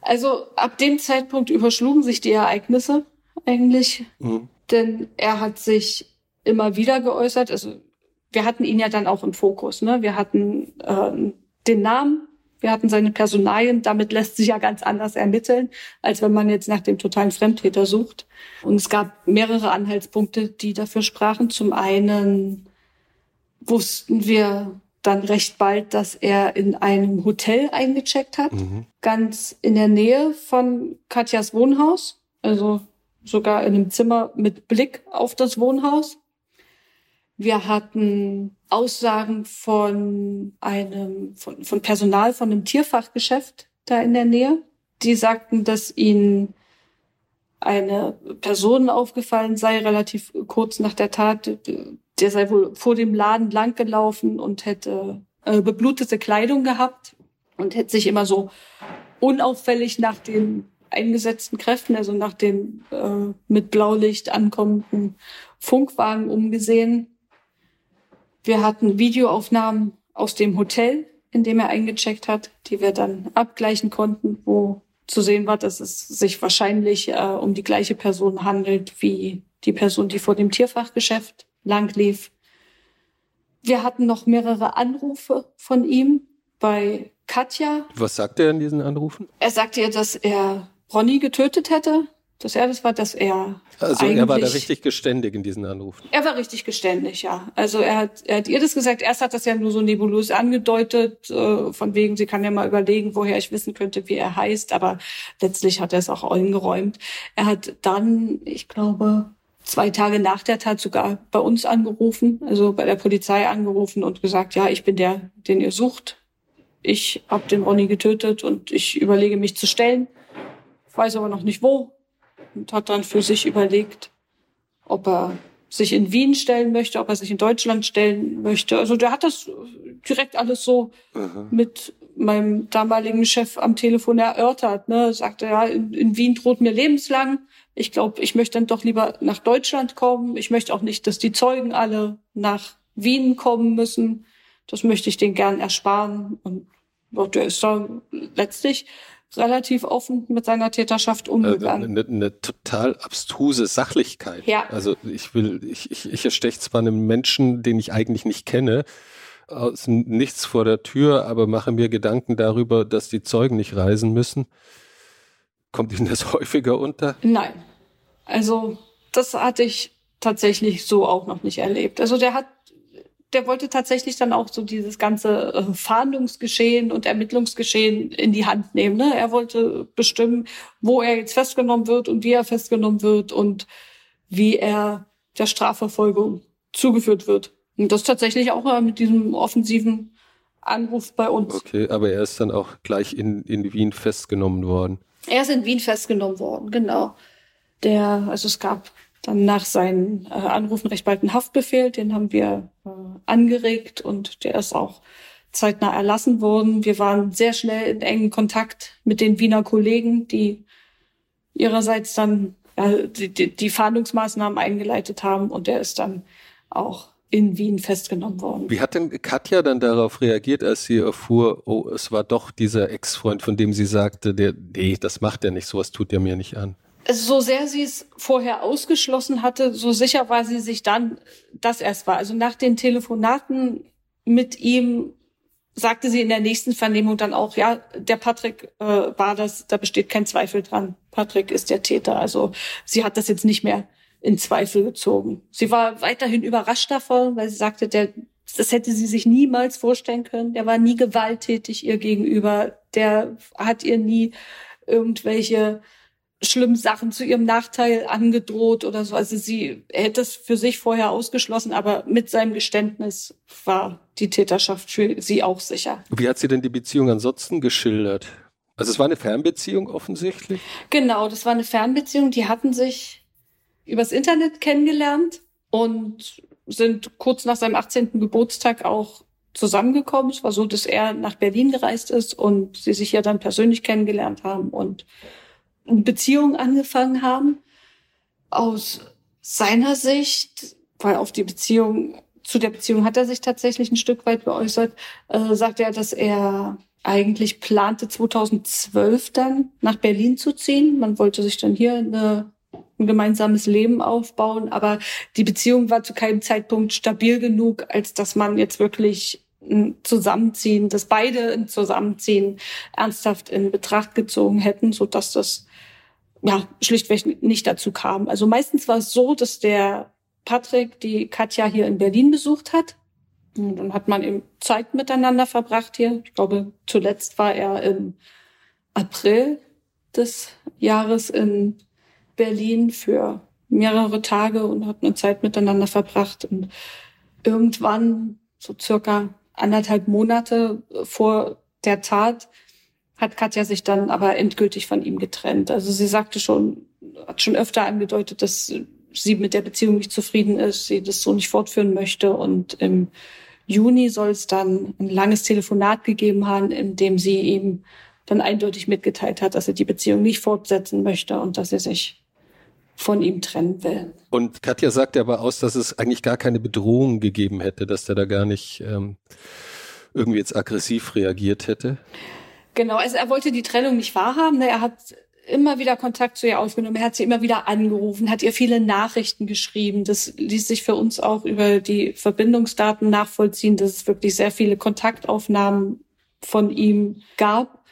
Also ab dem Zeitpunkt überschlugen sich die Ereignisse eigentlich, mhm. denn er hat sich immer wieder geäußert. Also wir hatten ihn ja dann auch im Fokus. Ne? Wir hatten äh, den Namen, wir hatten seine Personalien. Damit lässt sich ja ganz anders ermitteln, als wenn man jetzt nach dem totalen Fremdtäter sucht. Und es gab mehrere Anhaltspunkte, die dafür sprachen. Zum einen wussten wir dann recht bald, dass er in einem Hotel eingecheckt hat, mhm. ganz in der Nähe von Katjas Wohnhaus, also sogar in einem Zimmer mit Blick auf das Wohnhaus. Wir hatten Aussagen von einem, von, von Personal von einem Tierfachgeschäft da in der Nähe. Die sagten, dass ihnen eine Person aufgefallen sei, relativ kurz nach der Tat. Der sei wohl vor dem Laden langgelaufen und hätte äh, beblutete Kleidung gehabt und hätte sich immer so unauffällig nach den eingesetzten Kräften, also nach dem äh, mit Blaulicht ankommenden Funkwagen umgesehen. Wir hatten Videoaufnahmen aus dem Hotel, in dem er eingecheckt hat, die wir dann abgleichen konnten, wo zu sehen war, dass es sich wahrscheinlich äh, um die gleiche Person handelt wie die Person, die vor dem Tierfachgeschäft lang lief. Wir hatten noch mehrere Anrufe von ihm bei Katja. Was sagt er in diesen Anrufen? Er sagte ihr, dass er Ronny getötet hätte dass er das war, dass er. Also er war da richtig geständig in diesen Anrufen. Er war richtig geständig, ja. Also er hat, er hat ihr das gesagt. Erst hat das ja nur so nebulös angedeutet, äh, von wegen, sie kann ja mal überlegen, woher ich wissen könnte, wie er heißt. Aber letztlich hat er es auch eingeräumt. Er hat dann, ich glaube, zwei Tage nach der Tat sogar bei uns angerufen, also bei der Polizei angerufen und gesagt, ja, ich bin der, den ihr sucht. Ich habe den Ronny getötet und ich überlege mich zu stellen. Weiß aber noch nicht wo und hat dann für sich überlegt, ob er sich in Wien stellen möchte, ob er sich in Deutschland stellen möchte. Also der hat das direkt alles so Aha. mit meinem damaligen Chef am Telefon erörtert. Ne? Sagte, ja, in, in Wien droht mir lebenslang. Ich glaube, ich möchte dann doch lieber nach Deutschland kommen. Ich möchte auch nicht, dass die Zeugen alle nach Wien kommen müssen. Das möchte ich denen gern ersparen. Und der ist da letztlich relativ offen mit seiner Täterschaft umgegangen. Eine, eine total abstruse Sachlichkeit. Ja. Also ich will, ich, ich, ich ersteche zwar einen Menschen, den ich eigentlich nicht kenne, aus nichts vor der Tür, aber mache mir Gedanken darüber, dass die Zeugen nicht reisen müssen. Kommt Ihnen das häufiger unter? Nein. Also das hatte ich tatsächlich so auch noch nicht erlebt. Also der hat der wollte tatsächlich dann auch so dieses ganze äh, Fahndungsgeschehen und Ermittlungsgeschehen in die Hand nehmen. Ne? Er wollte bestimmen, wo er jetzt festgenommen wird und wie er festgenommen wird und wie er der Strafverfolgung zugeführt wird. Und das tatsächlich auch äh, mit diesem offensiven Anruf bei uns. Okay, aber er ist dann auch gleich in, in Wien festgenommen worden. Er ist in Wien festgenommen worden, genau. Der, also es gab dann nach seinen äh, Anrufen recht bald einen Haftbefehl, den haben wir äh, angeregt und der ist auch zeitnah erlassen worden. Wir waren sehr schnell in engen Kontakt mit den Wiener Kollegen, die ihrerseits dann ja, die, die, die Fahndungsmaßnahmen eingeleitet haben und der ist dann auch in Wien festgenommen worden. Wie hat denn Katja dann darauf reagiert, als sie erfuhr, oh, es war doch dieser Ex-Freund, von dem sie sagte, der, nee, das macht er nicht, sowas tut er mir nicht an? So sehr sie es vorher ausgeschlossen hatte, so sicher war sie sich dann, dass er es war. Also nach den Telefonaten mit ihm sagte sie in der nächsten Vernehmung dann auch, ja, der Patrick äh, war das, da besteht kein Zweifel dran. Patrick ist der Täter. Also sie hat das jetzt nicht mehr in Zweifel gezogen. Sie war weiterhin überrascht davon, weil sie sagte, der, das hätte sie sich niemals vorstellen können. Der war nie gewalttätig ihr gegenüber. Der hat ihr nie irgendwelche schlimmen Sachen zu ihrem Nachteil angedroht oder so. Also sie hätte es für sich vorher ausgeschlossen, aber mit seinem Geständnis war die Täterschaft für sie auch sicher. Wie hat sie denn die Beziehung ansonsten geschildert? Also es war eine Fernbeziehung offensichtlich? Genau, das war eine Fernbeziehung. Die hatten sich übers Internet kennengelernt und sind kurz nach seinem 18. Geburtstag auch zusammengekommen. Es war so, dass er nach Berlin gereist ist und sie sich ja dann persönlich kennengelernt haben und eine Beziehung angefangen haben. Aus seiner Sicht, weil auf die Beziehung, zu der Beziehung hat er sich tatsächlich ein Stück weit geäußert, äh, sagt er, dass er eigentlich plante 2012 dann nach Berlin zu ziehen. Man wollte sich dann hier eine, ein gemeinsames Leben aufbauen, aber die Beziehung war zu keinem Zeitpunkt stabil genug, als dass man jetzt wirklich Zusammenziehen, dass beide ein Zusammenziehen ernsthaft in Betracht gezogen hätten, so dass das ja schlichtweg nicht dazu kam. Also meistens war es so, dass der Patrick die Katja hier in Berlin besucht hat und dann hat man eben Zeit miteinander verbracht hier. Ich glaube, zuletzt war er im April des Jahres in Berlin für mehrere Tage und hat eine Zeit miteinander verbracht. Und irgendwann, so circa anderthalb Monate vor der Tat, hat Katja sich dann aber endgültig von ihm getrennt. Also sie sagte schon, hat schon öfter angedeutet, dass sie mit der Beziehung nicht zufrieden ist, sie das so nicht fortführen möchte und im Juni soll es dann ein langes Telefonat gegeben haben, in dem sie ihm dann eindeutig mitgeteilt hat, dass sie die Beziehung nicht fortsetzen möchte und dass sie sich von ihm trennen will. Und Katja sagte aber aus, dass es eigentlich gar keine Bedrohung gegeben hätte, dass der da gar nicht ähm, irgendwie jetzt aggressiv reagiert hätte. Genau, also er wollte die Trennung nicht wahrhaben. Ne? Er hat immer wieder Kontakt zu ihr aufgenommen. Er hat sie immer wieder angerufen, hat ihr viele Nachrichten geschrieben. Das ließ sich für uns auch über die Verbindungsdaten nachvollziehen, dass es wirklich sehr viele Kontaktaufnahmen von ihm gab.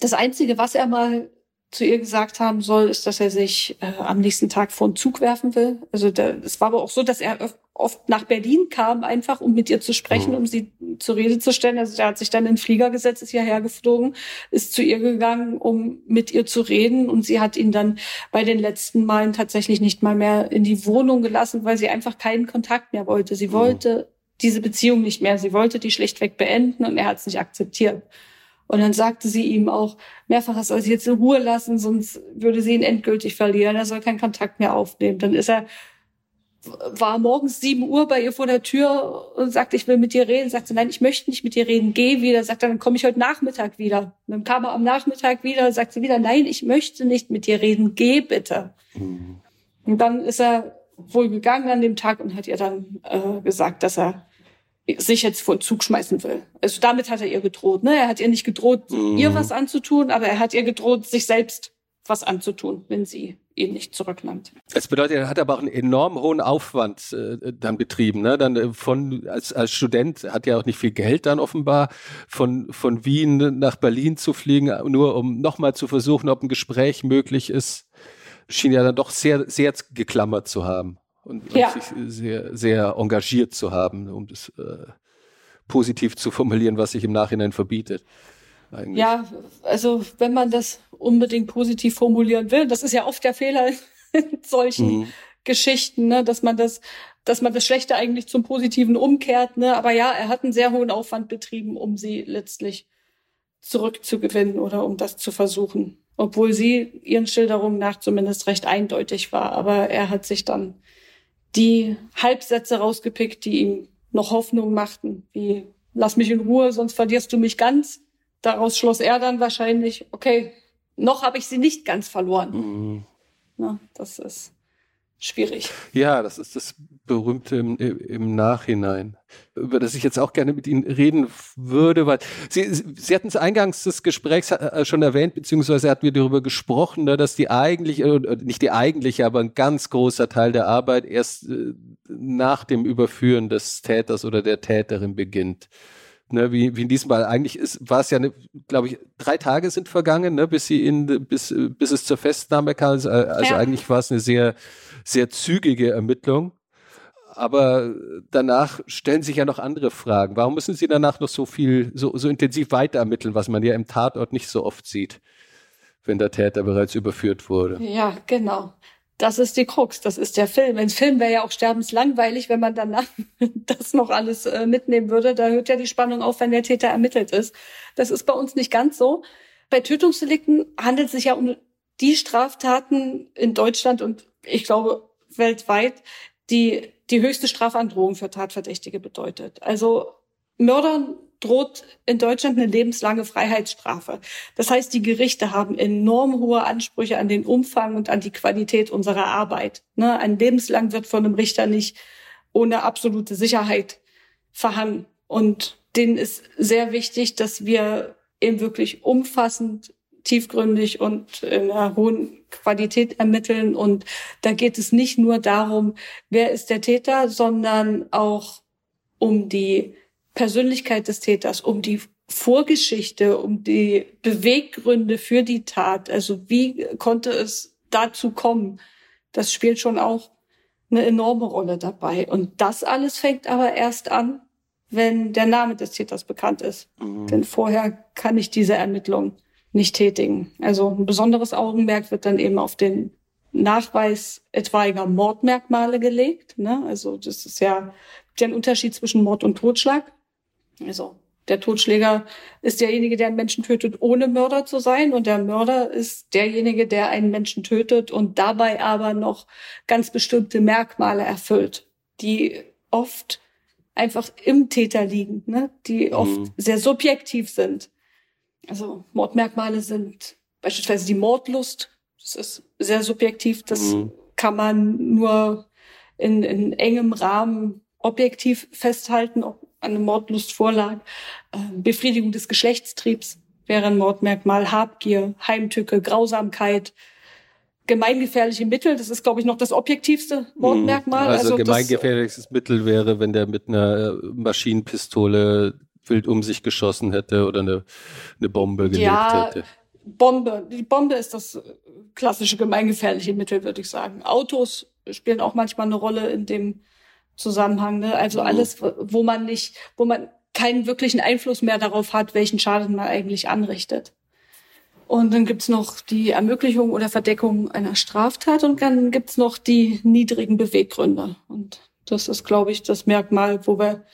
Das Einzige, was er mal zu ihr gesagt haben soll, ist, dass er sich äh, am nächsten Tag vor den Zug werfen will. Also es war aber auch so, dass er oft nach Berlin kam, einfach um mit ihr zu sprechen, mhm. um sie zur Rede zu stellen. Also er hat sich dann in den Flieger gesetzt, ist hierher geflogen, ist zu ihr gegangen, um mit ihr zu reden. Und sie hat ihn dann bei den letzten Malen tatsächlich nicht mal mehr in die Wohnung gelassen, weil sie einfach keinen Kontakt mehr wollte. Sie mhm. wollte diese Beziehung nicht mehr. Sie wollte die schlichtweg beenden und er hat es nicht akzeptiert. Und dann sagte sie ihm auch mehrfach, er soll sie jetzt in Ruhe lassen, sonst würde sie ihn endgültig verlieren. Er soll keinen Kontakt mehr aufnehmen. Dann ist er war morgens sieben Uhr bei ihr vor der Tür und sagte, ich will mit dir reden. Sagte, nein, ich möchte nicht mit dir reden, geh wieder. Sagte, dann komme ich heute Nachmittag wieder. Und dann kam er am Nachmittag wieder, sagte wieder, nein, ich möchte nicht mit dir reden, geh bitte. Mhm. Und dann ist er wohl gegangen an dem Tag und hat ihr dann äh, gesagt, dass er sich jetzt vor den Zug schmeißen will. Also damit hat er ihr gedroht. Ne? Er hat ihr nicht gedroht, mhm. ihr was anzutun, aber er hat ihr gedroht, sich selbst was anzutun, wenn sie ihn nicht zurücknimmt. Das bedeutet, er hat aber auch einen enorm hohen Aufwand äh, dann betrieben. Ne? Dann äh, von als, als Student hat er auch nicht viel Geld dann offenbar von von Wien nach Berlin zu fliegen, nur um nochmal zu versuchen, ob ein Gespräch möglich ist. Schien ja dann doch sehr sehr geklammert zu haben und, ja. sich sehr sehr engagiert zu haben, um das äh, positiv zu formulieren, was sich im Nachhinein verbietet. Eigentlich. Ja, also wenn man das unbedingt positiv formulieren will, das ist ja oft der Fehler in solchen mhm. Geschichten, ne, dass man das, dass man das Schlechte eigentlich zum Positiven umkehrt. Ne? Aber ja, er hat einen sehr hohen Aufwand betrieben, um sie letztlich zurückzugewinnen oder um das zu versuchen. Obwohl sie ihren Schilderungen nach zumindest recht eindeutig war. Aber er hat sich dann die Halbsätze rausgepickt, die ihm noch Hoffnung machten, wie lass mich in Ruhe, sonst verlierst du mich ganz daraus schloss er dann wahrscheinlich, okay, noch habe ich sie nicht ganz verloren. Mhm. Na, das ist schwierig. Ja, das ist das Berühmte im, im, Nachhinein, über das ich jetzt auch gerne mit Ihnen reden würde, weil Sie, Sie hatten es eingangs des Gesprächs äh, schon erwähnt, beziehungsweise hatten wir darüber gesprochen, ne, dass die eigentliche, äh, nicht die eigentliche, aber ein ganz großer Teil der Arbeit erst äh, nach dem Überführen des Täters oder der Täterin beginnt ne, wie, wie in diesem Fall. Eigentlich ist, war es ja, glaube ich, drei Tage sind vergangen, ne, bis sie in, bis, bis es zur Festnahme kam. Also, also ja. eigentlich war es eine sehr, sehr zügige Ermittlung. Aber danach stellen sich ja noch andere Fragen. Warum müssen Sie danach noch so viel, so, so intensiv weiter ermitteln, was man ja im Tatort nicht so oft sieht? wenn der Täter bereits überführt wurde. Ja, genau. Das ist die Krux, das ist der Film. Ein Film wäre ja auch sterbenslangweilig, wenn man danach das noch alles äh, mitnehmen würde. Da hört ja die Spannung auf, wenn der Täter ermittelt ist. Das ist bei uns nicht ganz so. Bei Tötungsdelikten handelt es sich ja um die Straftaten in Deutschland und ich glaube weltweit, die die höchste Strafandrohung für Tatverdächtige bedeutet. Also Mördern droht in Deutschland eine lebenslange Freiheitsstrafe. Das heißt, die Gerichte haben enorm hohe Ansprüche an den Umfang und an die Qualität unserer Arbeit. Ne? Ein lebenslang wird von einem Richter nicht ohne absolute Sicherheit verhangen. Und denen ist sehr wichtig, dass wir eben wirklich umfassend, tiefgründig und in einer hohen Qualität ermitteln. Und da geht es nicht nur darum, wer ist der Täter, sondern auch um die Persönlichkeit des Täters, um die Vorgeschichte, um die Beweggründe für die Tat. Also wie konnte es dazu kommen? Das spielt schon auch eine enorme Rolle dabei. Und das alles fängt aber erst an, wenn der Name des Täters bekannt ist. Mhm. Denn vorher kann ich diese Ermittlung nicht tätigen. Also ein besonderes Augenmerk wird dann eben auf den Nachweis etwaiger Mordmerkmale gelegt. Ne? Also das ist ja der Unterschied zwischen Mord und Totschlag. Also der Totschläger ist derjenige, der einen Menschen tötet, ohne Mörder zu sein. Und der Mörder ist derjenige, der einen Menschen tötet und dabei aber noch ganz bestimmte Merkmale erfüllt, die oft einfach im Täter liegen, ne? die oft mhm. sehr subjektiv sind. Also Mordmerkmale sind beispielsweise die Mordlust. Das ist sehr subjektiv. Das mhm. kann man nur in, in engem Rahmen objektiv festhalten, ob eine Mordlust vorlag. Ähm, Befriedigung des Geschlechtstriebs wäre ein Mordmerkmal, Habgier, Heimtücke, Grausamkeit, gemeingefährliche Mittel, das ist, glaube ich, noch das objektivste mhm. Mordmerkmal. Also, also gemeingefährliches Mittel wäre, wenn der mit einer Maschinenpistole wild um sich geschossen hätte oder eine, eine Bombe gelegt ja, hätte. Bombe. Die Bombe ist das klassische gemeingefährliche Mittel, würde ich sagen. Autos spielen auch manchmal eine Rolle in dem Zusammenhang. Ne? Also alles, wo man nicht, wo man keinen wirklichen Einfluss mehr darauf hat, welchen Schaden man eigentlich anrichtet. Und dann gibt's noch die Ermöglichung oder Verdeckung einer Straftat und dann gibt's noch die niedrigen Beweggründe. Und das ist, glaube ich, das Merkmal, wo wir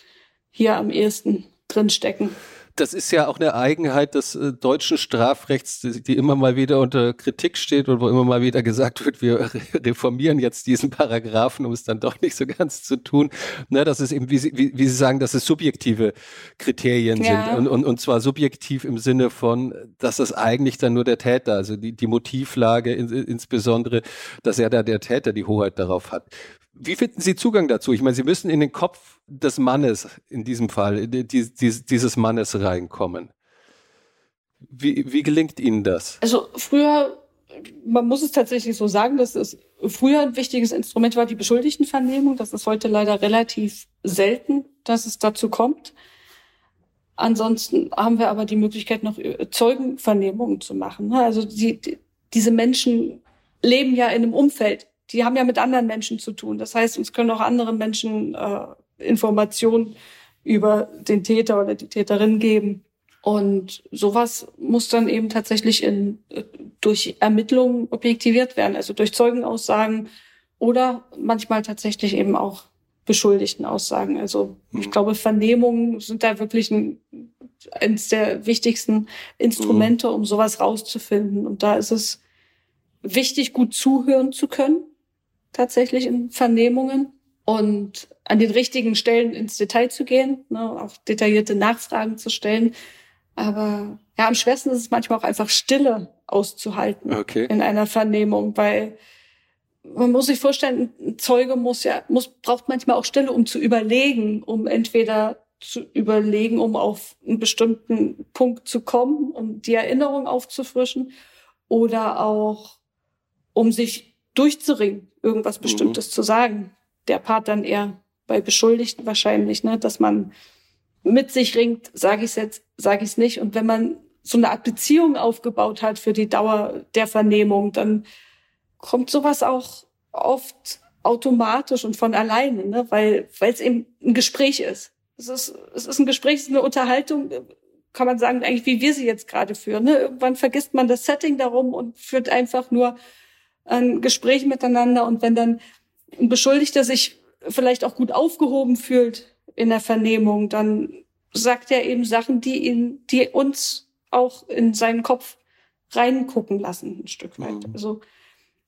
hier am ehesten drinstecken das ist ja auch eine Eigenheit des äh, deutschen Strafrechts, die, die, immer mal wieder unter Kritik steht und wo immer mal wieder gesagt wird, wir reformieren jetzt diesen Paragraphen, um es dann doch nicht so ganz zu tun. Ne, das ist eben, wie Sie, wie, wie Sie sagen, dass es subjektive Kriterien ja. sind und, und, und zwar subjektiv im Sinne von, dass es eigentlich dann nur der Täter, also die, die Motivlage in, insbesondere, dass er da der Täter die Hoheit darauf hat. Wie finden Sie Zugang dazu? Ich meine, Sie müssen in den Kopf des Mannes, in diesem Fall, die, die, dieses Mannes reinkommen. Wie, wie gelingt Ihnen das? Also früher, man muss es tatsächlich so sagen, dass es früher ein wichtiges Instrument war, die Beschuldigtenvernehmung. Das ist heute leider relativ selten, dass es dazu kommt. Ansonsten haben wir aber die Möglichkeit, noch Zeugenvernehmungen zu machen. Also die, die, diese Menschen leben ja in einem Umfeld, die haben ja mit anderen Menschen zu tun. Das heißt, uns können auch andere Menschen äh, Informationen über den Täter oder die Täterin geben. Und sowas muss dann eben tatsächlich in, äh, durch Ermittlungen objektiviert werden, also durch Zeugenaussagen oder manchmal tatsächlich eben auch beschuldigten Aussagen. Also ich mhm. glaube, Vernehmungen sind da wirklich ein, eines der wichtigsten Instrumente, um sowas rauszufinden. Und da ist es wichtig, gut zuhören zu können tatsächlich in Vernehmungen und an den richtigen Stellen ins Detail zu gehen, ne, auch detaillierte Nachfragen zu stellen. Aber ja, am schwersten ist es manchmal auch einfach Stille auszuhalten okay. in einer Vernehmung, weil man muss sich vorstellen, ein Zeuge muss ja, muss, braucht manchmal auch Stille, um zu überlegen, um entweder zu überlegen, um auf einen bestimmten Punkt zu kommen, um die Erinnerung aufzufrischen oder auch um sich durchzuringen, irgendwas mhm. Bestimmtes mhm. zu sagen. Der Part dann eher bei Beschuldigten wahrscheinlich, ne, dass man mit sich ringt, sage ich es jetzt, sage ich es nicht. Und wenn man so eine Art Beziehung aufgebaut hat für die Dauer der Vernehmung, dann kommt sowas auch oft automatisch und von alleine, ne? weil weil es eben ein Gespräch ist. Es ist es ist ein Gespräch, es ist eine Unterhaltung. kann man sagen, eigentlich wie wir sie jetzt gerade führen. Ne? Irgendwann vergisst man das Setting darum und führt einfach nur ein Gespräch miteinander. Und wenn dann ein Beschuldigter sich vielleicht auch gut aufgehoben fühlt in der Vernehmung, dann sagt er eben Sachen, die ihn, die uns auch in seinen Kopf reingucken lassen, ein Stück weit. Mhm. Also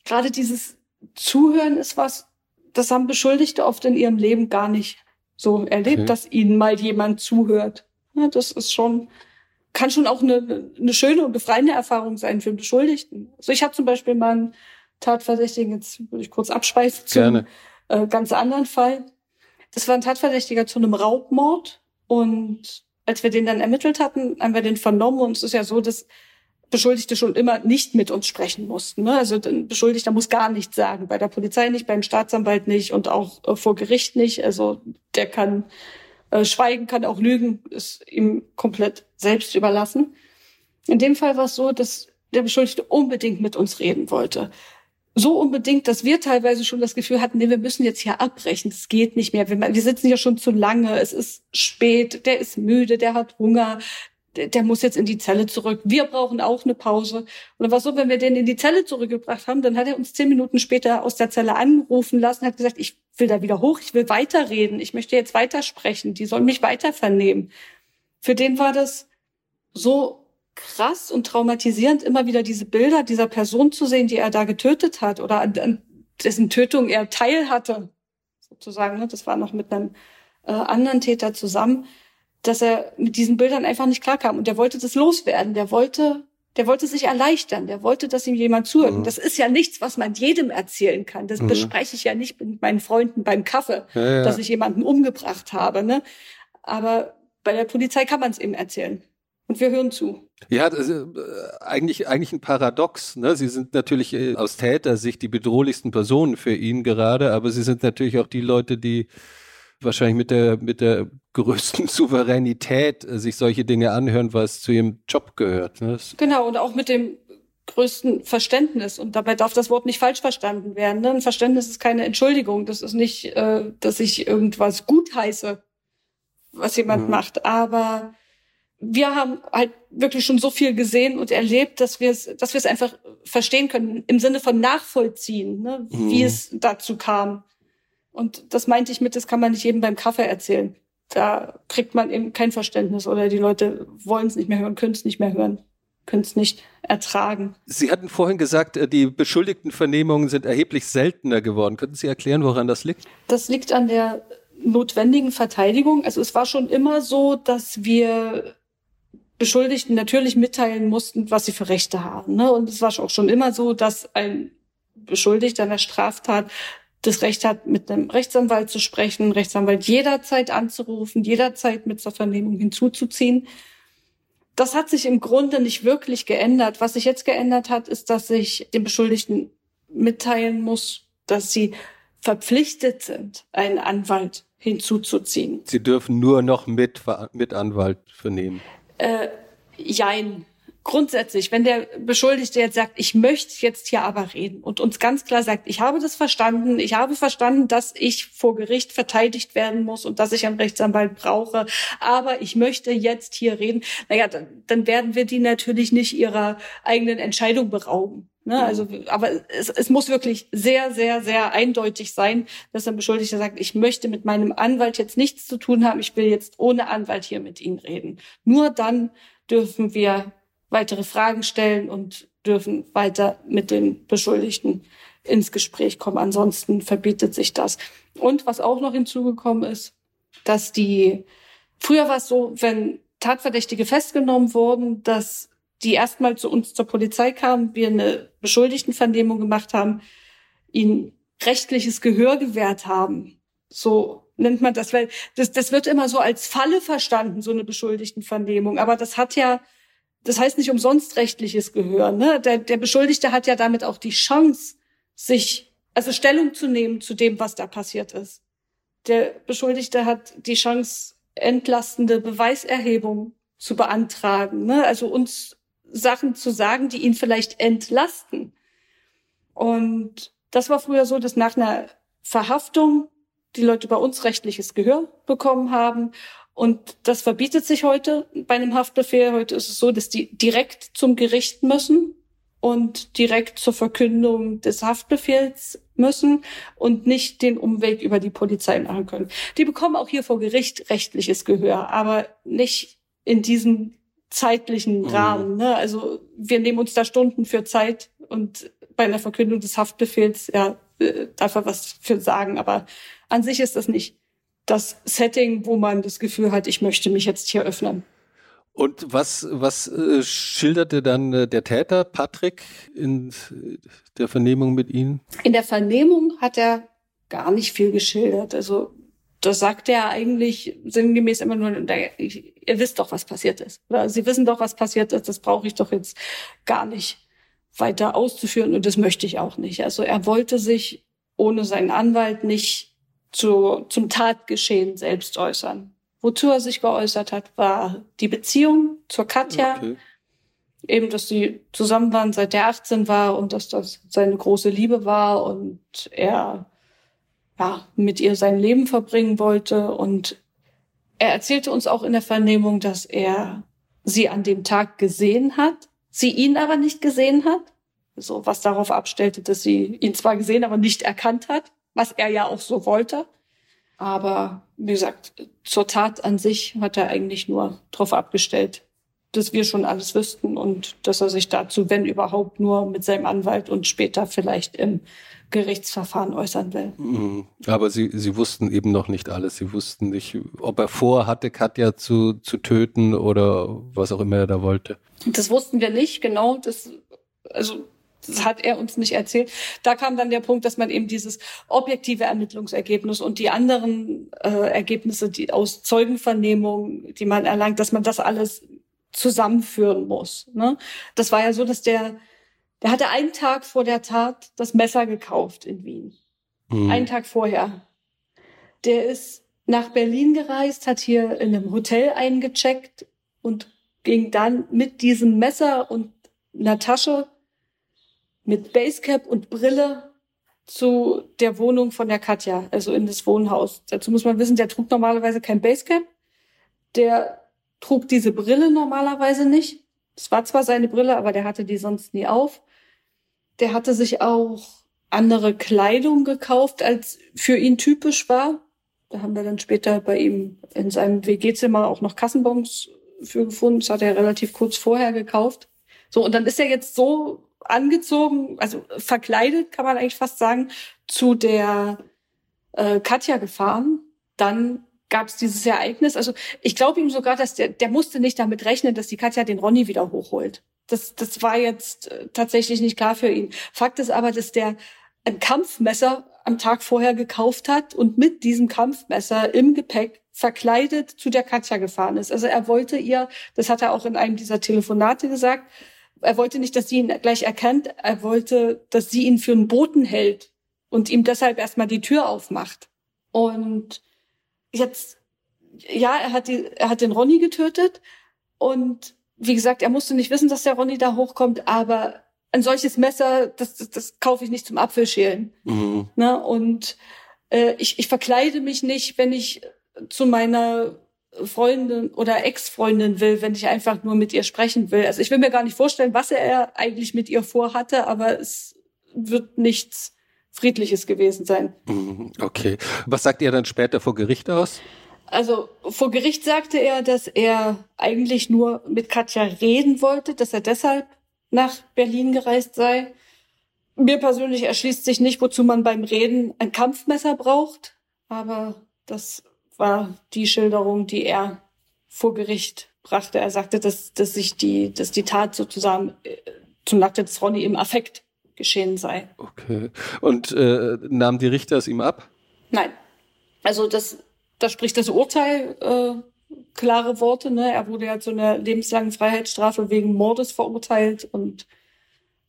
gerade dieses Zuhören ist was, das haben Beschuldigte oft in ihrem Leben gar nicht so erlebt, okay. dass ihnen mal jemand zuhört. Ja, das ist schon, kann schon auch eine, eine schöne und befreiende Erfahrung sein für Beschuldigten. Also ich habe zum Beispiel mal einen Tatverdächtigen, jetzt würde ich kurz abschweifen zum äh, ganz anderen Fall. Das war ein Tatverdächtiger zu einem Raubmord und als wir den dann ermittelt hatten, haben wir den vernommen und es ist ja so, dass Beschuldigte schon immer nicht mit uns sprechen mussten. Ne? Also ein Beschuldigter muss gar nichts sagen, bei der Polizei nicht, beim Staatsanwalt nicht und auch äh, vor Gericht nicht. Also der kann äh, schweigen, kann auch lügen, ist ihm komplett selbst überlassen. In dem Fall war es so, dass der Beschuldigte unbedingt mit uns reden wollte so unbedingt, dass wir teilweise schon das Gefühl hatten, nee, wir müssen jetzt hier abbrechen. Es geht nicht mehr. Wir, wir sitzen ja schon zu lange. Es ist spät. Der ist müde. Der hat Hunger. Der, der muss jetzt in die Zelle zurück. Wir brauchen auch eine Pause. Und dann war so, wenn wir den in die Zelle zurückgebracht haben, dann hat er uns zehn Minuten später aus der Zelle anrufen lassen, hat gesagt, ich will da wieder hoch. Ich will weiterreden. Ich möchte jetzt weitersprechen. Die sollen mich weiter vernehmen. Für den war das so krass und traumatisierend, immer wieder diese Bilder dieser Person zu sehen, die er da getötet hat oder an, an dessen Tötung er teil hatte, sozusagen. Ne? Das war noch mit einem äh, anderen Täter zusammen, dass er mit diesen Bildern einfach nicht klarkam. Und der wollte das loswerden. Der wollte, der wollte sich erleichtern. Der wollte, dass ihm jemand zuhört. Mhm. Das ist ja nichts, was man jedem erzählen kann. Das mhm. bespreche ich ja nicht mit meinen Freunden beim Kaffee, ja, ja. dass ich jemanden umgebracht habe. Ne? Aber bei der Polizei kann man es eben erzählen. Und wir hören zu. Ja, das ist äh, eigentlich, eigentlich ein Paradox. Ne? Sie sind natürlich äh, aus Tätersicht die bedrohlichsten Personen für ihn gerade, aber sie sind natürlich auch die Leute, die wahrscheinlich mit der, mit der größten Souveränität äh, sich solche Dinge anhören, was zu ihrem Job gehört. Ne? Genau, und auch mit dem größten Verständnis. Und dabei darf das Wort nicht falsch verstanden werden. Ne? Ein Verständnis ist keine Entschuldigung. Das ist nicht, äh, dass ich irgendwas gutheiße, was jemand mhm. macht. Aber wir haben halt wirklich schon so viel gesehen und erlebt, dass wir es, dass wir es einfach verstehen können im Sinne von nachvollziehen, ne, mhm. wie es dazu kam. Und das meinte ich mit, das kann man nicht jedem beim Kaffee erzählen. Da kriegt man eben kein Verständnis oder die Leute wollen es nicht mehr hören, können es nicht mehr hören, können es nicht ertragen. Sie hatten vorhin gesagt, äh, die beschuldigten Vernehmungen sind erheblich seltener geworden. Könnten Sie erklären, woran das liegt? Das liegt an der notwendigen Verteidigung. Also es war schon immer so, dass wir Beschuldigten natürlich mitteilen mussten, was sie für Rechte haben. Ne? Und es war auch schon immer so, dass ein Beschuldigter einer Straftat das Recht hat, mit einem Rechtsanwalt zu sprechen, Rechtsanwalt jederzeit anzurufen, jederzeit mit zur Vernehmung hinzuzuziehen. Das hat sich im Grunde nicht wirklich geändert. Was sich jetzt geändert hat, ist, dass ich den Beschuldigten mitteilen muss, dass sie verpflichtet sind, einen Anwalt hinzuzuziehen. Sie dürfen nur noch mit, mit Anwalt vernehmen. Äh, jein. Grundsätzlich, wenn der Beschuldigte jetzt sagt, ich möchte jetzt hier aber reden und uns ganz klar sagt, ich habe das verstanden, ich habe verstanden, dass ich vor Gericht verteidigt werden muss und dass ich einen Rechtsanwalt brauche, aber ich möchte jetzt hier reden, naja, dann, dann werden wir die natürlich nicht ihrer eigenen Entscheidung berauben. Ne? Also, aber es, es muss wirklich sehr, sehr, sehr eindeutig sein, dass ein Beschuldigter sagt, ich möchte mit meinem Anwalt jetzt nichts zu tun haben, ich will jetzt ohne Anwalt hier mit Ihnen reden. Nur dann dürfen wir weitere Fragen stellen und dürfen weiter mit den Beschuldigten ins Gespräch kommen. Ansonsten verbietet sich das. Und was auch noch hinzugekommen ist, dass die, früher war es so, wenn Tatverdächtige festgenommen wurden, dass die erstmal zu uns zur Polizei kamen, wir eine Beschuldigtenvernehmung gemacht haben, ihnen rechtliches Gehör gewährt haben. So nennt man das, weil das, das wird immer so als Falle verstanden, so eine Beschuldigtenvernehmung. Aber das hat ja, das heißt nicht umsonst rechtliches Gehör. Ne? Der, der Beschuldigte hat ja damit auch die Chance, sich, also Stellung zu nehmen zu dem, was da passiert ist. Der Beschuldigte hat die Chance, entlastende Beweiserhebung zu beantragen. Ne? Also uns Sachen zu sagen, die ihn vielleicht entlasten. Und das war früher so, dass nach einer Verhaftung die Leute bei uns rechtliches Gehör bekommen haben. Und das verbietet sich heute bei einem Haftbefehl. Heute ist es so, dass die direkt zum Gericht müssen und direkt zur Verkündung des Haftbefehls müssen und nicht den Umweg über die Polizei machen können. Die bekommen auch hier vor Gericht rechtliches Gehör, aber nicht in diesem zeitlichen mhm. Rahmen. Ne? Also wir nehmen uns da Stunden für Zeit und bei einer Verkündung des Haftbefehls, ja, äh, darf er was für sagen, aber an sich ist das nicht das Setting, wo man das Gefühl hat, ich möchte mich jetzt hier öffnen. Und was, was äh, schilderte dann äh, der Täter, Patrick, in der Vernehmung mit Ihnen? In der Vernehmung hat er gar nicht viel geschildert. Also das sagt er eigentlich sinngemäß immer nur, ihr wisst doch, was passiert ist. Oder Sie wissen doch, was passiert ist, das brauche ich doch jetzt gar nicht weiter auszuführen und das möchte ich auch nicht. Also er wollte sich ohne seinen Anwalt nicht zu, zum Tatgeschehen selbst äußern. Wozu er sich geäußert hat, war die Beziehung zur Katja. Okay. Eben, dass sie zusammen waren, seit er 18 war und dass das seine große Liebe war und er ja, mit ihr sein Leben verbringen wollte. Und er erzählte uns auch in der Vernehmung, dass er sie an dem Tag gesehen hat, sie ihn aber nicht gesehen hat. So, was darauf abstellte, dass sie ihn zwar gesehen, aber nicht erkannt hat, was er ja auch so wollte. Aber wie gesagt, zur Tat an sich hat er eigentlich nur darauf abgestellt, dass wir schon alles wüssten und dass er sich dazu, wenn überhaupt, nur mit seinem Anwalt und später vielleicht im Gerichtsverfahren äußern will. Mhm. Aber Sie, Sie wussten eben noch nicht alles. Sie wussten nicht, ob er vorhatte, Katja zu, zu töten oder was auch immer er da wollte. Das wussten wir nicht, genau. Das, also das hat er uns nicht erzählt. Da kam dann der Punkt, dass man eben dieses objektive Ermittlungsergebnis und die anderen äh, Ergebnisse, die aus Zeugenvernehmung, die man erlangt, dass man das alles zusammenführen muss. Ne? Das war ja so, dass der, der hatte einen Tag vor der Tat das Messer gekauft in Wien. Mhm. Einen Tag vorher. Der ist nach Berlin gereist, hat hier in einem Hotel eingecheckt und ging dann mit diesem Messer und einer Tasche mit Basecap und Brille zu der Wohnung von der Katja, also in das Wohnhaus. Dazu muss man wissen, der trug normalerweise kein Basecap. Der trug diese Brille normalerweise nicht. Es war zwar seine Brille, aber der hatte die sonst nie auf. Der hatte sich auch andere Kleidung gekauft, als für ihn typisch war. Da haben wir dann später bei ihm in seinem WG-Zimmer auch noch Kassenbons für gefunden. Das hat er relativ kurz vorher gekauft. So, und dann ist er jetzt so angezogen, also verkleidet, kann man eigentlich fast sagen, zu der äh, Katja gefahren. Dann gab es dieses Ereignis. Also ich glaube ihm sogar, dass der, der musste nicht damit rechnen, dass die Katja den Ronny wieder hochholt. Das, das war jetzt äh, tatsächlich nicht klar für ihn. Fakt ist aber, dass der ein Kampfmesser am Tag vorher gekauft hat und mit diesem Kampfmesser im Gepäck verkleidet zu der Katja gefahren ist. Also er wollte ihr, das hat er auch in einem dieser Telefonate gesagt, er wollte nicht, dass sie ihn gleich erkennt. Er wollte, dass sie ihn für einen Boten hält und ihm deshalb erstmal die Tür aufmacht. Und jetzt, ja, er hat, die, er hat den Ronny getötet. Und wie gesagt, er musste nicht wissen, dass der Ronny da hochkommt, aber ein solches Messer, das, das, das kaufe ich nicht zum Apfelschälen. Mhm. Ne? Und äh, ich, ich verkleide mich nicht, wenn ich zu meiner Freundin oder Ex-Freundin will, wenn ich einfach nur mit ihr sprechen will. Also ich will mir gar nicht vorstellen, was er eigentlich mit ihr vorhatte, aber es wird nichts Friedliches gewesen sein. Mhm, okay. Was sagt er dann später vor Gericht aus? Also vor Gericht sagte er, dass er eigentlich nur mit Katja reden wollte, dass er deshalb nach Berlin gereist sei. Mir persönlich erschließt sich nicht, wozu man beim Reden ein Kampfmesser braucht, aber das war die Schilderung, die er vor Gericht brachte. Er sagte, dass, dass sich die, dass die Tat sozusagen äh, zum Latte des Ronny im Affekt geschehen sei. Okay. Und äh, nahmen die Richter es ihm ab? Nein. Also das, da spricht das Urteil äh, klare Worte. Ne? Er wurde ja zu einer lebenslangen Freiheitsstrafe wegen Mordes verurteilt und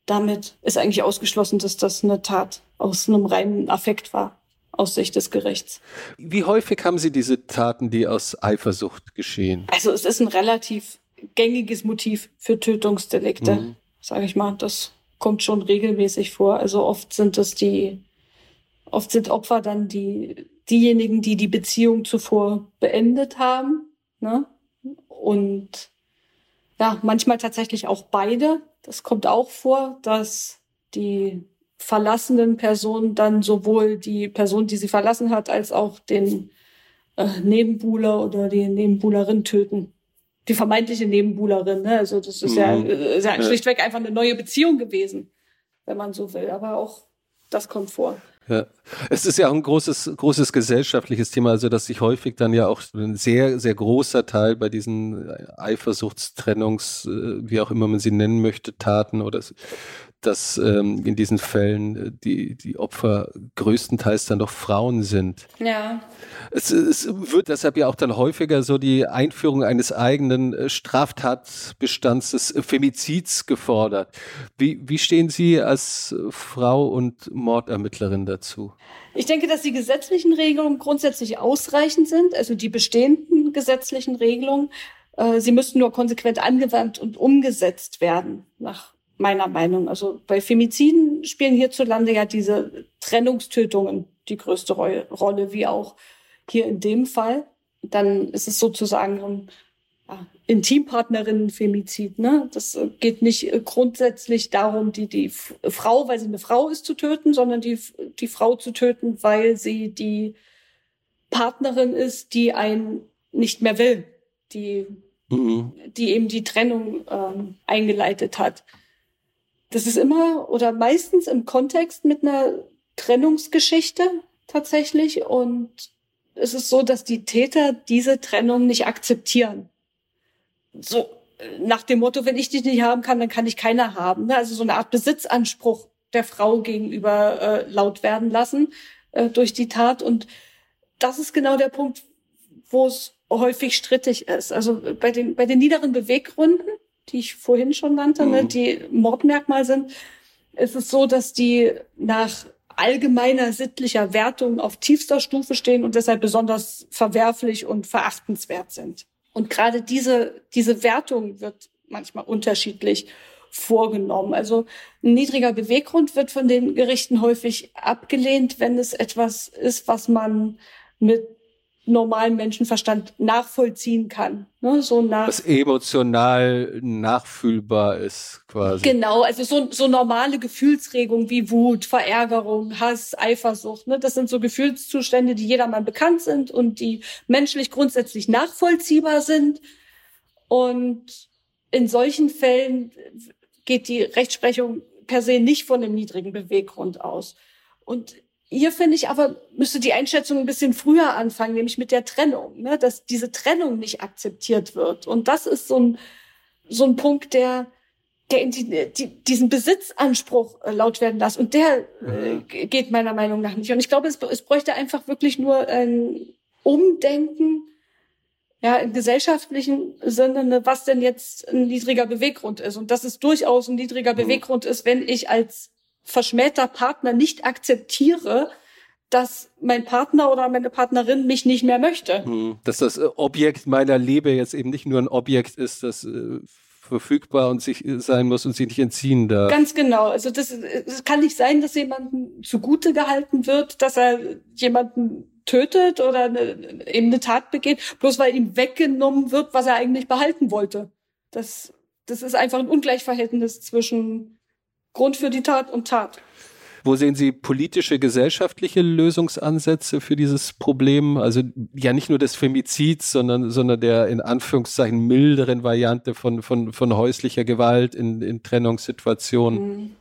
damit ist eigentlich ausgeschlossen, dass das eine Tat aus einem reinen Affekt war aus Sicht des Gerichts. Wie häufig haben Sie diese Taten, die aus Eifersucht geschehen? Also es ist ein relativ gängiges Motiv für Tötungsdelikte, mhm. sage ich mal. Das kommt schon regelmäßig vor. Also oft sind es die, oft sind Opfer dann die diejenigen, die die Beziehung zuvor beendet haben. Ne? Und ja, manchmal tatsächlich auch beide. Das kommt auch vor, dass die verlassenen Personen dann sowohl die Person, die sie verlassen hat, als auch den äh, Nebenbuhler oder die Nebenbuhlerin töten. Die vermeintliche Nebenbuhlerin. Ne? Also das ist, mhm. ja, ist ja schlichtweg einfach eine neue Beziehung gewesen, wenn man so will. Aber auch das kommt vor. Ja. Es ist ja auch ein großes, großes gesellschaftliches Thema, also dass sich häufig dann ja auch ein sehr, sehr großer Teil bei diesen Eifersuchtstrennungs, äh, wie auch immer man sie nennen möchte, Taten oder dass ähm, in diesen Fällen äh, die, die Opfer größtenteils dann doch Frauen sind. Ja. Es, es wird deshalb ja auch dann häufiger so die Einführung eines eigenen äh, Straftatbestands des Femizids gefordert. Wie, wie stehen Sie als Frau und Mordermittlerin dazu? Ich denke, dass die gesetzlichen Regelungen grundsätzlich ausreichend sind, also die bestehenden gesetzlichen Regelungen. Äh, sie müssten nur konsequent angewandt und umgesetzt werden, nach meiner Meinung. Also bei Femiziden spielen hierzulande ja diese Trennungstötungen die größte Rolle, wie auch hier in dem Fall. Dann ist es sozusagen ein ja, Intimpartnerinnen-Femizid. Ne? Das geht nicht grundsätzlich darum, die, die Frau, weil sie eine Frau ist, zu töten, sondern die, die Frau zu töten, weil sie die Partnerin ist, die einen nicht mehr will, die, mhm. die eben die Trennung ähm, eingeleitet hat das ist immer oder meistens im Kontext mit einer Trennungsgeschichte tatsächlich. Und es ist so, dass die Täter diese Trennung nicht akzeptieren. So nach dem Motto, wenn ich dich nicht haben kann, dann kann ich keiner haben. Also so eine Art Besitzanspruch der Frau gegenüber äh, laut werden lassen äh, durch die Tat. Und das ist genau der Punkt, wo es häufig strittig ist. Also bei den, bei den niederen Beweggründen die ich vorhin schon nannte, ne, mhm. ne, die Mordmerkmal sind, ist es so, dass die nach allgemeiner sittlicher Wertung auf tiefster Stufe stehen und deshalb besonders verwerflich und verachtenswert sind. Und gerade diese, diese Wertung wird manchmal unterschiedlich vorgenommen. Also ein niedriger Beweggrund wird von den Gerichten häufig abgelehnt, wenn es etwas ist, was man mit normalen Menschenverstand nachvollziehen kann. Ne? So nach Was emotional nachfühlbar ist, quasi. Genau, also so, so normale Gefühlsregungen wie Wut, Verärgerung, Hass, Eifersucht. Ne? Das sind so Gefühlszustände, die jedermann bekannt sind und die menschlich grundsätzlich nachvollziehbar sind. Und in solchen Fällen geht die Rechtsprechung per se nicht von einem niedrigen Beweggrund aus. Und hier finde ich aber, müsste die Einschätzung ein bisschen früher anfangen, nämlich mit der Trennung, ne? dass diese Trennung nicht akzeptiert wird. Und das ist so ein, so ein Punkt, der, der in die, die, diesen Besitzanspruch äh, laut werden lässt. Und der äh, geht meiner Meinung nach nicht. Und ich glaube, es, es bräuchte einfach wirklich nur ein Umdenken, ja, im gesellschaftlichen Sinne, ne, was denn jetzt ein niedriger Beweggrund ist. Und dass es durchaus ein niedriger mhm. Beweggrund ist, wenn ich als verschmähter Partner nicht akzeptiere, dass mein Partner oder meine Partnerin mich nicht mehr möchte. Hm, dass das äh, Objekt meiner Liebe jetzt eben nicht nur ein Objekt ist, das äh, verfügbar und sich äh, sein muss und sich nicht entziehen darf. Ganz genau. Also das, es kann nicht sein, dass jemandem zugute gehalten wird, dass er jemanden tötet oder eine, eben eine Tat begeht, bloß weil ihm weggenommen wird, was er eigentlich behalten wollte. Das, das ist einfach ein Ungleichverhältnis zwischen Grund für die Tat und Tat. Wo sehen Sie politische, gesellschaftliche Lösungsansätze für dieses Problem? Also ja nicht nur des Femizids, sondern, sondern der in Anführungszeichen milderen Variante von, von, von häuslicher Gewalt in, in Trennungssituationen. Mhm.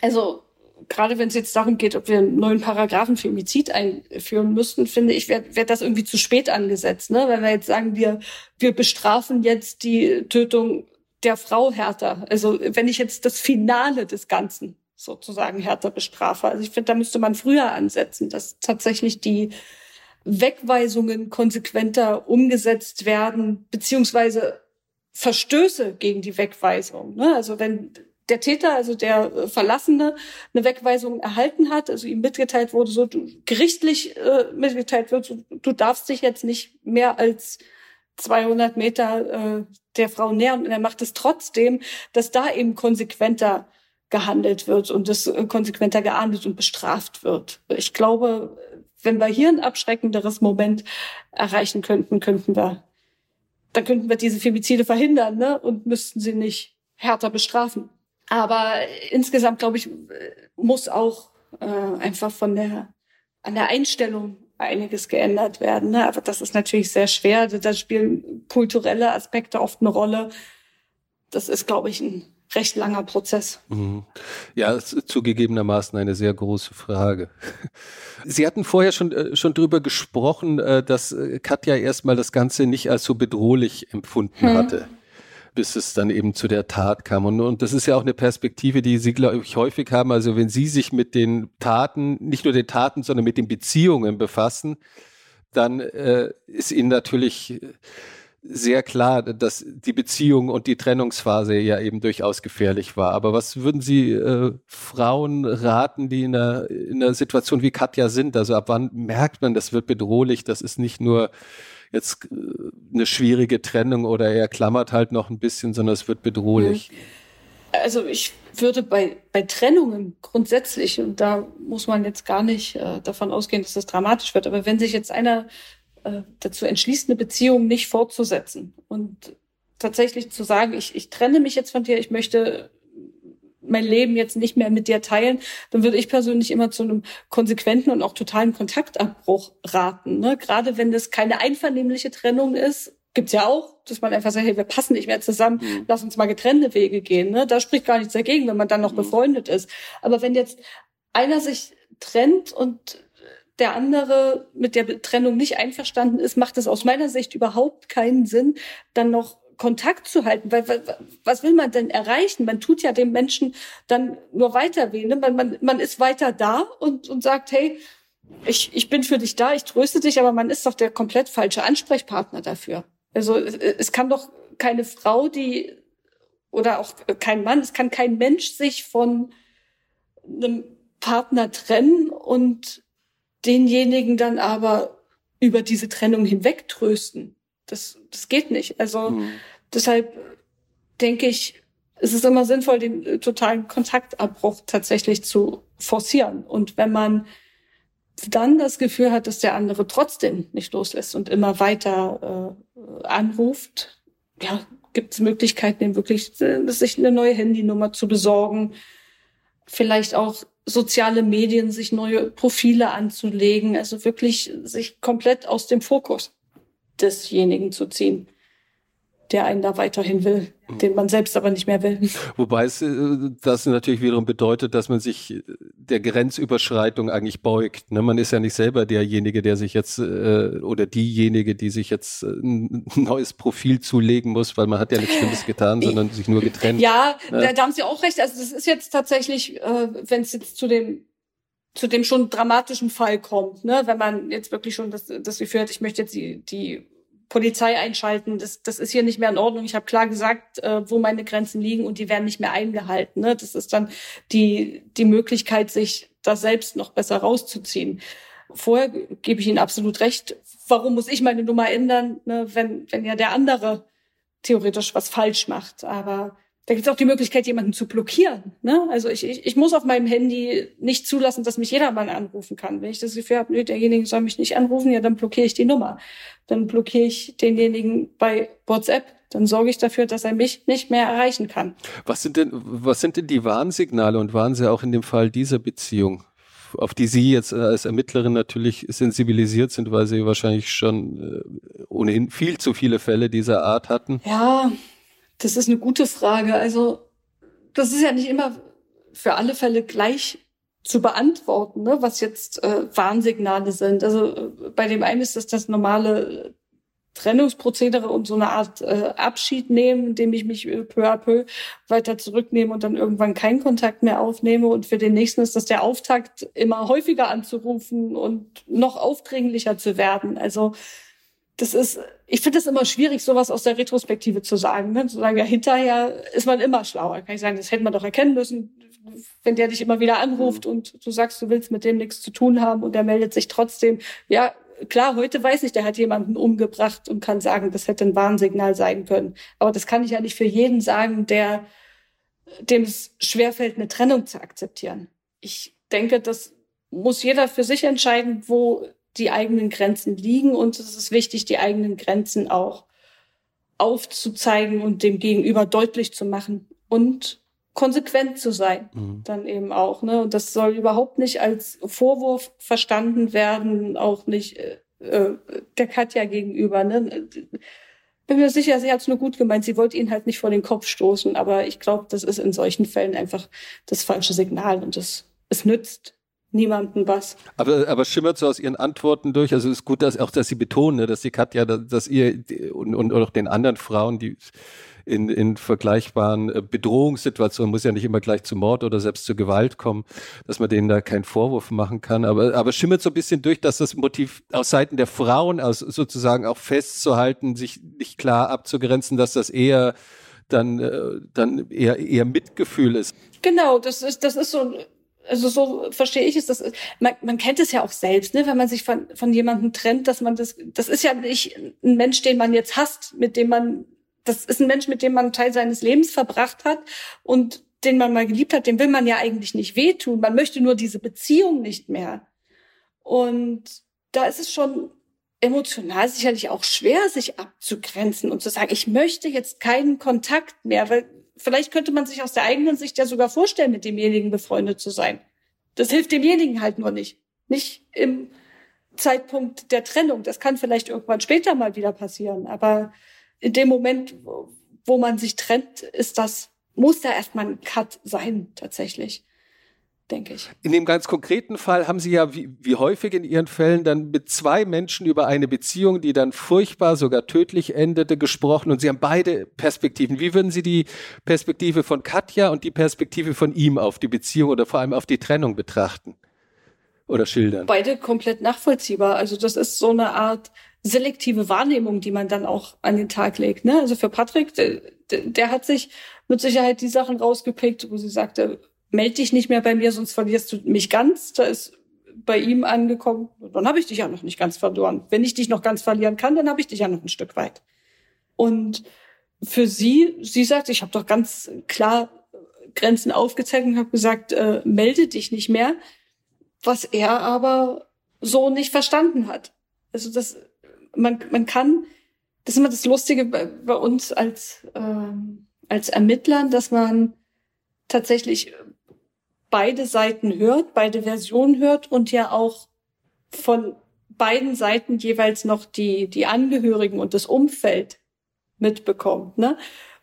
Also gerade wenn es jetzt darum geht, ob wir einen neuen Paragraphen Femizid einführen müssten, finde ich, wäre wär das irgendwie zu spät angesetzt. Ne? Wenn wir jetzt sagen, wir, wir bestrafen jetzt die Tötung der Frau härter. Also wenn ich jetzt das Finale des Ganzen sozusagen härter bestrafe. Also ich finde, da müsste man früher ansetzen, dass tatsächlich die Wegweisungen konsequenter umgesetzt werden, beziehungsweise Verstöße gegen die Wegweisung. Ne? Also wenn der Täter, also der Verlassene, eine Wegweisung erhalten hat, also ihm mitgeteilt wurde, so du, gerichtlich äh, mitgeteilt wird, so, du darfst dich jetzt nicht mehr als 200 Meter äh, der Frau näher und er macht es trotzdem, dass da eben konsequenter gehandelt wird und das äh, konsequenter geahndet und bestraft wird. Ich glaube, wenn wir hier ein abschreckenderes Moment erreichen könnten, könnten wir, dann könnten wir diese Femizide verhindern, ne? Und müssten sie nicht härter bestrafen. Aber insgesamt, glaube ich, muss auch äh, einfach von der an der Einstellung einiges geändert werden. Ne? Aber das ist natürlich sehr schwer. Da spielen kulturelle Aspekte oft eine Rolle. Das ist, glaube ich, ein recht langer Prozess. Mhm. Ja, zugegebenermaßen eine sehr große Frage. Sie hatten vorher schon, äh, schon drüber gesprochen, äh, dass äh, Katja erstmal das Ganze nicht als so bedrohlich empfunden hm. hatte bis es dann eben zu der Tat kam. Und, und das ist ja auch eine Perspektive, die Sie, glaube ich, häufig haben. Also wenn Sie sich mit den Taten, nicht nur den Taten, sondern mit den Beziehungen befassen, dann äh, ist Ihnen natürlich sehr klar, dass die Beziehung und die Trennungsphase ja eben durchaus gefährlich war. Aber was würden Sie äh, Frauen raten, die in einer, in einer Situation wie Katja sind? Also ab wann merkt man, das wird bedrohlich, das ist nicht nur jetzt äh, eine schwierige Trennung oder er klammert halt noch ein bisschen, sondern es wird bedrohlich. Also ich würde bei, bei Trennungen grundsätzlich, und da muss man jetzt gar nicht äh, davon ausgehen, dass das dramatisch wird, aber wenn sich jetzt einer äh, dazu entschließt, eine Beziehung nicht fortzusetzen und tatsächlich zu sagen, ich, ich trenne mich jetzt von dir, ich möchte mein Leben jetzt nicht mehr mit dir teilen, dann würde ich persönlich immer zu einem konsequenten und auch totalen Kontaktabbruch raten. Ne? Gerade wenn das keine einvernehmliche Trennung ist, gibt's ja auch, dass man einfach sagt, hey, wir passen nicht mehr zusammen, mhm. lass uns mal getrennte Wege gehen. Ne? Da spricht gar nichts dagegen, wenn man dann noch mhm. befreundet ist. Aber wenn jetzt einer sich trennt und der andere mit der Trennung nicht einverstanden ist, macht es aus meiner Sicht überhaupt keinen Sinn, dann noch Kontakt zu halten. Weil, was will man denn erreichen? Man tut ja dem Menschen dann nur weiter weh. Ne? Man, man, man ist weiter da und, und sagt, hey, ich, ich bin für dich da, ich tröste dich, aber man ist doch der komplett falsche Ansprechpartner dafür. Also es kann doch keine Frau, die oder auch kein Mann, es kann kein Mensch sich von einem Partner trennen und denjenigen dann aber über diese Trennung hinweg trösten. Das, das geht nicht. Also mhm. Deshalb denke ich, es ist immer sinnvoll, den äh, totalen Kontaktabbruch tatsächlich zu forcieren. Und wenn man dann das Gefühl hat, dass der andere trotzdem nicht loslässt und immer weiter äh, anruft, ja, gibt es Möglichkeiten, ihm wirklich äh, sich eine neue Handynummer zu besorgen, vielleicht auch soziale Medien, sich neue Profile anzulegen, also wirklich sich komplett aus dem Fokus desjenigen zu ziehen, der einen da weiterhin will, den man selbst aber nicht mehr will. Wobei es äh, das natürlich wiederum bedeutet, dass man sich der Grenzüberschreitung eigentlich beugt. Ne? Man ist ja nicht selber derjenige, der sich jetzt äh, oder diejenige, die sich jetzt ein neues Profil zulegen muss, weil man hat ja nichts Schlimmes getan, sondern sich nur getrennt. Ja, ne? da haben Sie auch recht. Also das ist jetzt tatsächlich, äh, wenn es jetzt zu dem zu dem schon dramatischen Fall kommt, ne? wenn man jetzt wirklich schon das, das Gefühl hat, ich möchte jetzt die, die Polizei einschalten, das, das ist hier nicht mehr in Ordnung. Ich habe klar gesagt, äh, wo meine Grenzen liegen und die werden nicht mehr eingehalten. Ne? Das ist dann die, die Möglichkeit, sich da selbst noch besser rauszuziehen. Vorher gebe ich Ihnen absolut recht. Warum muss ich meine Nummer ändern, ne? wenn, wenn ja der andere theoretisch was falsch macht? Aber da gibt es auch die Möglichkeit, jemanden zu blockieren. Ne? Also ich, ich, ich muss auf meinem Handy nicht zulassen, dass mich jedermann anrufen kann. Wenn ich das Gefühl habe, nee, derjenige soll mich nicht anrufen, ja, dann blockiere ich die Nummer. Dann blockiere ich denjenigen bei WhatsApp. Dann sorge ich dafür, dass er mich nicht mehr erreichen kann. Was sind denn, was sind denn die Warnsignale und waren sie auch in dem Fall dieser Beziehung? auf die Sie jetzt als Ermittlerin natürlich sensibilisiert sind, weil Sie wahrscheinlich schon äh, ohnehin viel zu viele Fälle dieser Art hatten. Ja, das ist eine gute Frage. Also das ist ja nicht immer für alle Fälle gleich zu beantworten, ne, was jetzt äh, Warnsignale sind. Also äh, bei dem einen ist das das normale Trennungsprozedere und so eine Art äh, Abschied nehmen, indem ich mich äh, peu à peu weiter zurücknehme und dann irgendwann keinen Kontakt mehr aufnehme. Und für den nächsten ist das der Auftakt, immer häufiger anzurufen und noch aufdringlicher zu werden. Also das ist, ich finde es immer schwierig, sowas aus der Retrospektive zu sagen. Ne? Zu sagen, ja, hinterher ist man immer schlauer. Kann ich sagen, das hätte man doch erkennen müssen, wenn der dich immer wieder anruft mhm. und du sagst, du willst mit dem nichts zu tun haben und der meldet sich trotzdem. Ja, klar, heute weiß ich, der hat jemanden umgebracht und kann sagen, das hätte ein Warnsignal sein können. Aber das kann ich ja nicht für jeden sagen, der dem es schwerfällt, eine Trennung zu akzeptieren. Ich denke, dass muss jeder für sich entscheiden, wo die eigenen Grenzen liegen. Und es ist wichtig, die eigenen Grenzen auch aufzuzeigen und dem Gegenüber deutlich zu machen und konsequent zu sein, mhm. dann eben auch. Ne? Und das soll überhaupt nicht als Vorwurf verstanden werden, auch nicht äh, äh der Katja gegenüber. Ne? Bin mir sicher, sie hat es nur gut gemeint. Sie wollte ihn halt nicht vor den Kopf stoßen, aber ich glaube, das ist in solchen Fällen einfach das falsche Signal und es, es nützt niemandem was. Aber, aber schimmert so aus Ihren Antworten durch, also es ist gut, dass auch, dass Sie betonen, ne, dass die Katja, dass ihr und, und auch den anderen Frauen, die in, in vergleichbaren äh, Bedrohungssituationen, muss ja nicht immer gleich zu Mord oder selbst zu Gewalt kommen, dass man denen da keinen Vorwurf machen kann. Aber, aber schimmert so ein bisschen durch, dass das Motiv aus Seiten der Frauen aus sozusagen auch festzuhalten, sich nicht klar abzugrenzen, dass das eher dann, äh, dann eher, eher Mitgefühl ist. Genau, das ist, das ist so also so verstehe ich es, das man, man kennt es ja auch selbst, ne, wenn man sich von, von jemandem trennt, dass man das, das ist ja nicht ein Mensch, den man jetzt hasst, mit dem man das ist ein Mensch, mit dem man einen Teil seines Lebens verbracht hat und den man mal geliebt hat, dem will man ja eigentlich nicht wehtun. Man möchte nur diese Beziehung nicht mehr. Und da ist es schon emotional sicherlich auch schwer, sich abzugrenzen und zu sagen, ich möchte jetzt keinen Kontakt mehr, weil vielleicht könnte man sich aus der eigenen Sicht ja sogar vorstellen, mit demjenigen befreundet zu sein. Das hilft demjenigen halt nur nicht. Nicht im Zeitpunkt der Trennung. Das kann vielleicht irgendwann später mal wieder passieren. Aber in dem Moment, wo man sich trennt, ist das, muss da erstmal ein Cut sein, tatsächlich. Denke ich. In dem ganz konkreten Fall haben Sie ja, wie, wie häufig in Ihren Fällen, dann mit zwei Menschen über eine Beziehung, die dann furchtbar, sogar tödlich endete, gesprochen und Sie haben beide Perspektiven. Wie würden Sie die Perspektive von Katja und die Perspektive von ihm auf die Beziehung oder vor allem auf die Trennung betrachten? Oder schildern? Beide komplett nachvollziehbar. Also das ist so eine Art selektive Wahrnehmung, die man dann auch an den Tag legt. Ne? Also für Patrick, der, der hat sich mit Sicherheit die Sachen rausgepickt, wo sie sagte, meld dich nicht mehr bei mir, sonst verlierst du mich ganz. Da ist bei ihm angekommen, dann habe ich dich ja noch nicht ganz verloren. Wenn ich dich noch ganz verlieren kann, dann habe ich dich ja noch ein Stück weit. Und für sie, sie sagt, ich habe doch ganz klar Grenzen aufgezeigt und habe gesagt, äh, melde dich nicht mehr, was er aber so nicht verstanden hat. Also das man, man kann, das ist immer das Lustige bei, bei uns als, ähm, als Ermittlern, dass man tatsächlich beide Seiten hört, beide Versionen hört und ja auch von beiden Seiten jeweils noch die, die Angehörigen und das Umfeld mitbekommt, ne?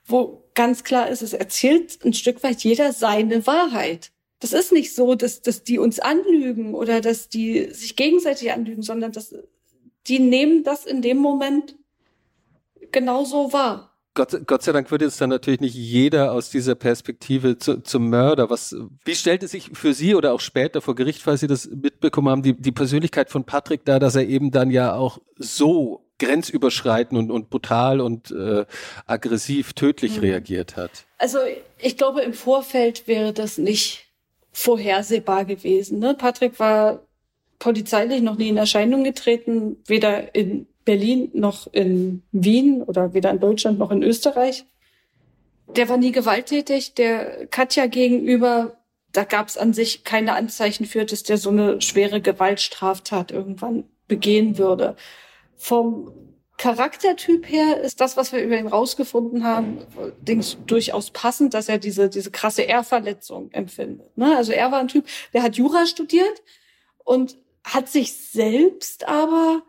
Wo ganz klar ist, es erzählt ein Stück weit jeder seine Wahrheit. Das ist nicht so, dass, dass die uns anlügen oder dass die sich gegenseitig anlügen, sondern das die nehmen das in dem Moment genauso wahr. Gott, Gott sei Dank wird jetzt dann natürlich nicht jeder aus dieser Perspektive zu, zum Mörder. Was, wie stellte sich für Sie oder auch später vor Gericht, falls Sie das mitbekommen haben, die, die Persönlichkeit von Patrick da, dass er eben dann ja auch so grenzüberschreitend und, und brutal und äh, aggressiv, tödlich mhm. reagiert hat? Also ich glaube, im Vorfeld wäre das nicht vorhersehbar gewesen. Ne? Patrick war polizeilich noch nie in Erscheinung getreten, weder in Berlin noch in Wien oder weder in Deutschland noch in Österreich. Der war nie gewalttätig, der Katja gegenüber, da gab es an sich keine Anzeichen für, dass der so eine schwere Gewaltstraftat irgendwann begehen würde. Vom Charaktertyp her ist das, was wir über ihn rausgefunden haben, allerdings durchaus passend, dass er diese, diese krasse Ehrverletzung empfindet. Ne? Also er war ein Typ, der hat Jura studiert und hat sich selbst aber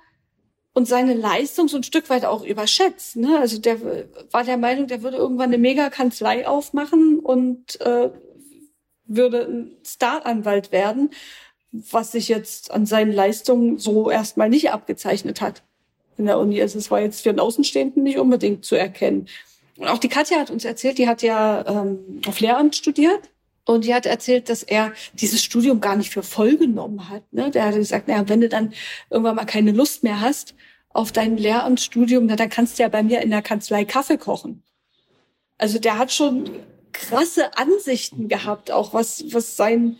und seine Leistung so ein Stück weit auch überschätzt. Ne? Also der war der Meinung, der würde irgendwann eine Mega-Kanzlei aufmachen und äh, würde ein Staranwalt werden, was sich jetzt an seinen Leistungen so erstmal nicht abgezeichnet hat in der Uni. Also es war jetzt für einen Außenstehenden nicht unbedingt zu erkennen. Und auch die Katja hat uns erzählt, die hat ja ähm, auf Lehramt studiert und die hat erzählt, dass er dieses Studium gar nicht für voll genommen hat. Ne? Der hat gesagt, naja, wenn du dann irgendwann mal keine Lust mehr hast auf dein Lehramtsstudium, na, dann kannst du ja bei mir in der Kanzlei Kaffee kochen. Also der hat schon krasse Ansichten gehabt, auch was, was sein,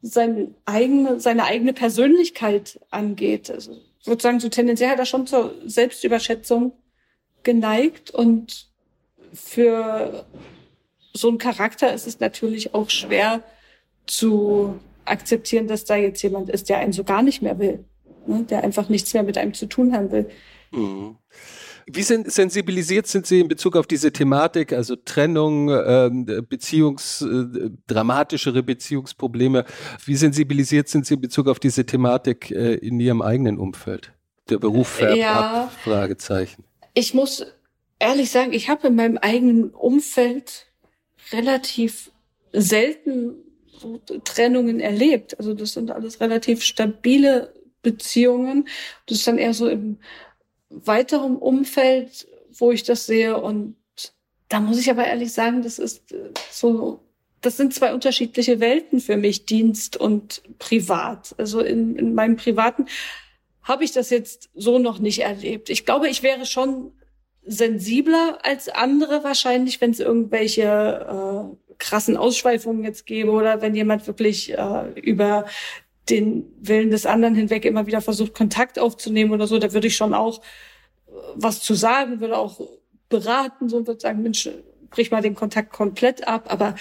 sein eigene, seine eigene Persönlichkeit angeht. Also ich würde sagen, so tendenziell hat er schon zur Selbstüberschätzung geneigt und für so ein Charakter ist es natürlich auch schwer zu akzeptieren, dass da jetzt jemand ist, der einen so gar nicht mehr will, ne? der einfach nichts mehr mit einem zu tun haben will. Mhm. Wie sensibilisiert sind Sie in Bezug auf diese Thematik, also Trennung, ähm, Beziehungs, äh, dramatischere Beziehungsprobleme? Wie sensibilisiert sind Sie in Bezug auf diese Thematik äh, in Ihrem eigenen Umfeld? Der Beruf färbt ja, ab? Fragezeichen. Ich muss ehrlich sagen, ich habe in meinem eigenen Umfeld relativ selten Trennungen erlebt. Also das sind alles relativ stabile Beziehungen. Das ist dann eher so im weiterem Umfeld, wo ich das sehe. Und da muss ich aber ehrlich sagen, das ist äh, so, das sind zwei unterschiedliche Welten für mich, Dienst und Privat. Also in, in meinem Privaten habe ich das jetzt so noch nicht erlebt. Ich glaube, ich wäre schon sensibler als andere wahrscheinlich, wenn es irgendwelche äh, krassen Ausschweifungen jetzt gäbe oder wenn jemand wirklich äh, über den Willen des anderen hinweg immer wieder versucht, Kontakt aufzunehmen oder so, da würde ich schon auch äh, was zu sagen, würde auch beraten, so und würde sagen, Mensch, brich mal den Kontakt komplett ab. Aber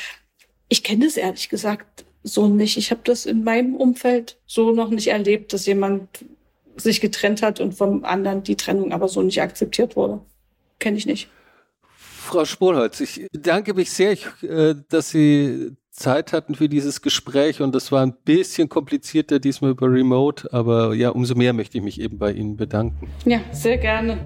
ich kenne das ehrlich gesagt so nicht. Ich habe das in meinem Umfeld so noch nicht erlebt, dass jemand sich getrennt hat und vom anderen die Trennung aber so nicht akzeptiert wurde. Kenne ich nicht. Frau Spohlholz, ich bedanke mich sehr, äh, dass Sie Zeit hatten für dieses Gespräch und das war ein bisschen komplizierter diesmal über Remote, aber ja, umso mehr möchte ich mich eben bei Ihnen bedanken. Ja, sehr gerne.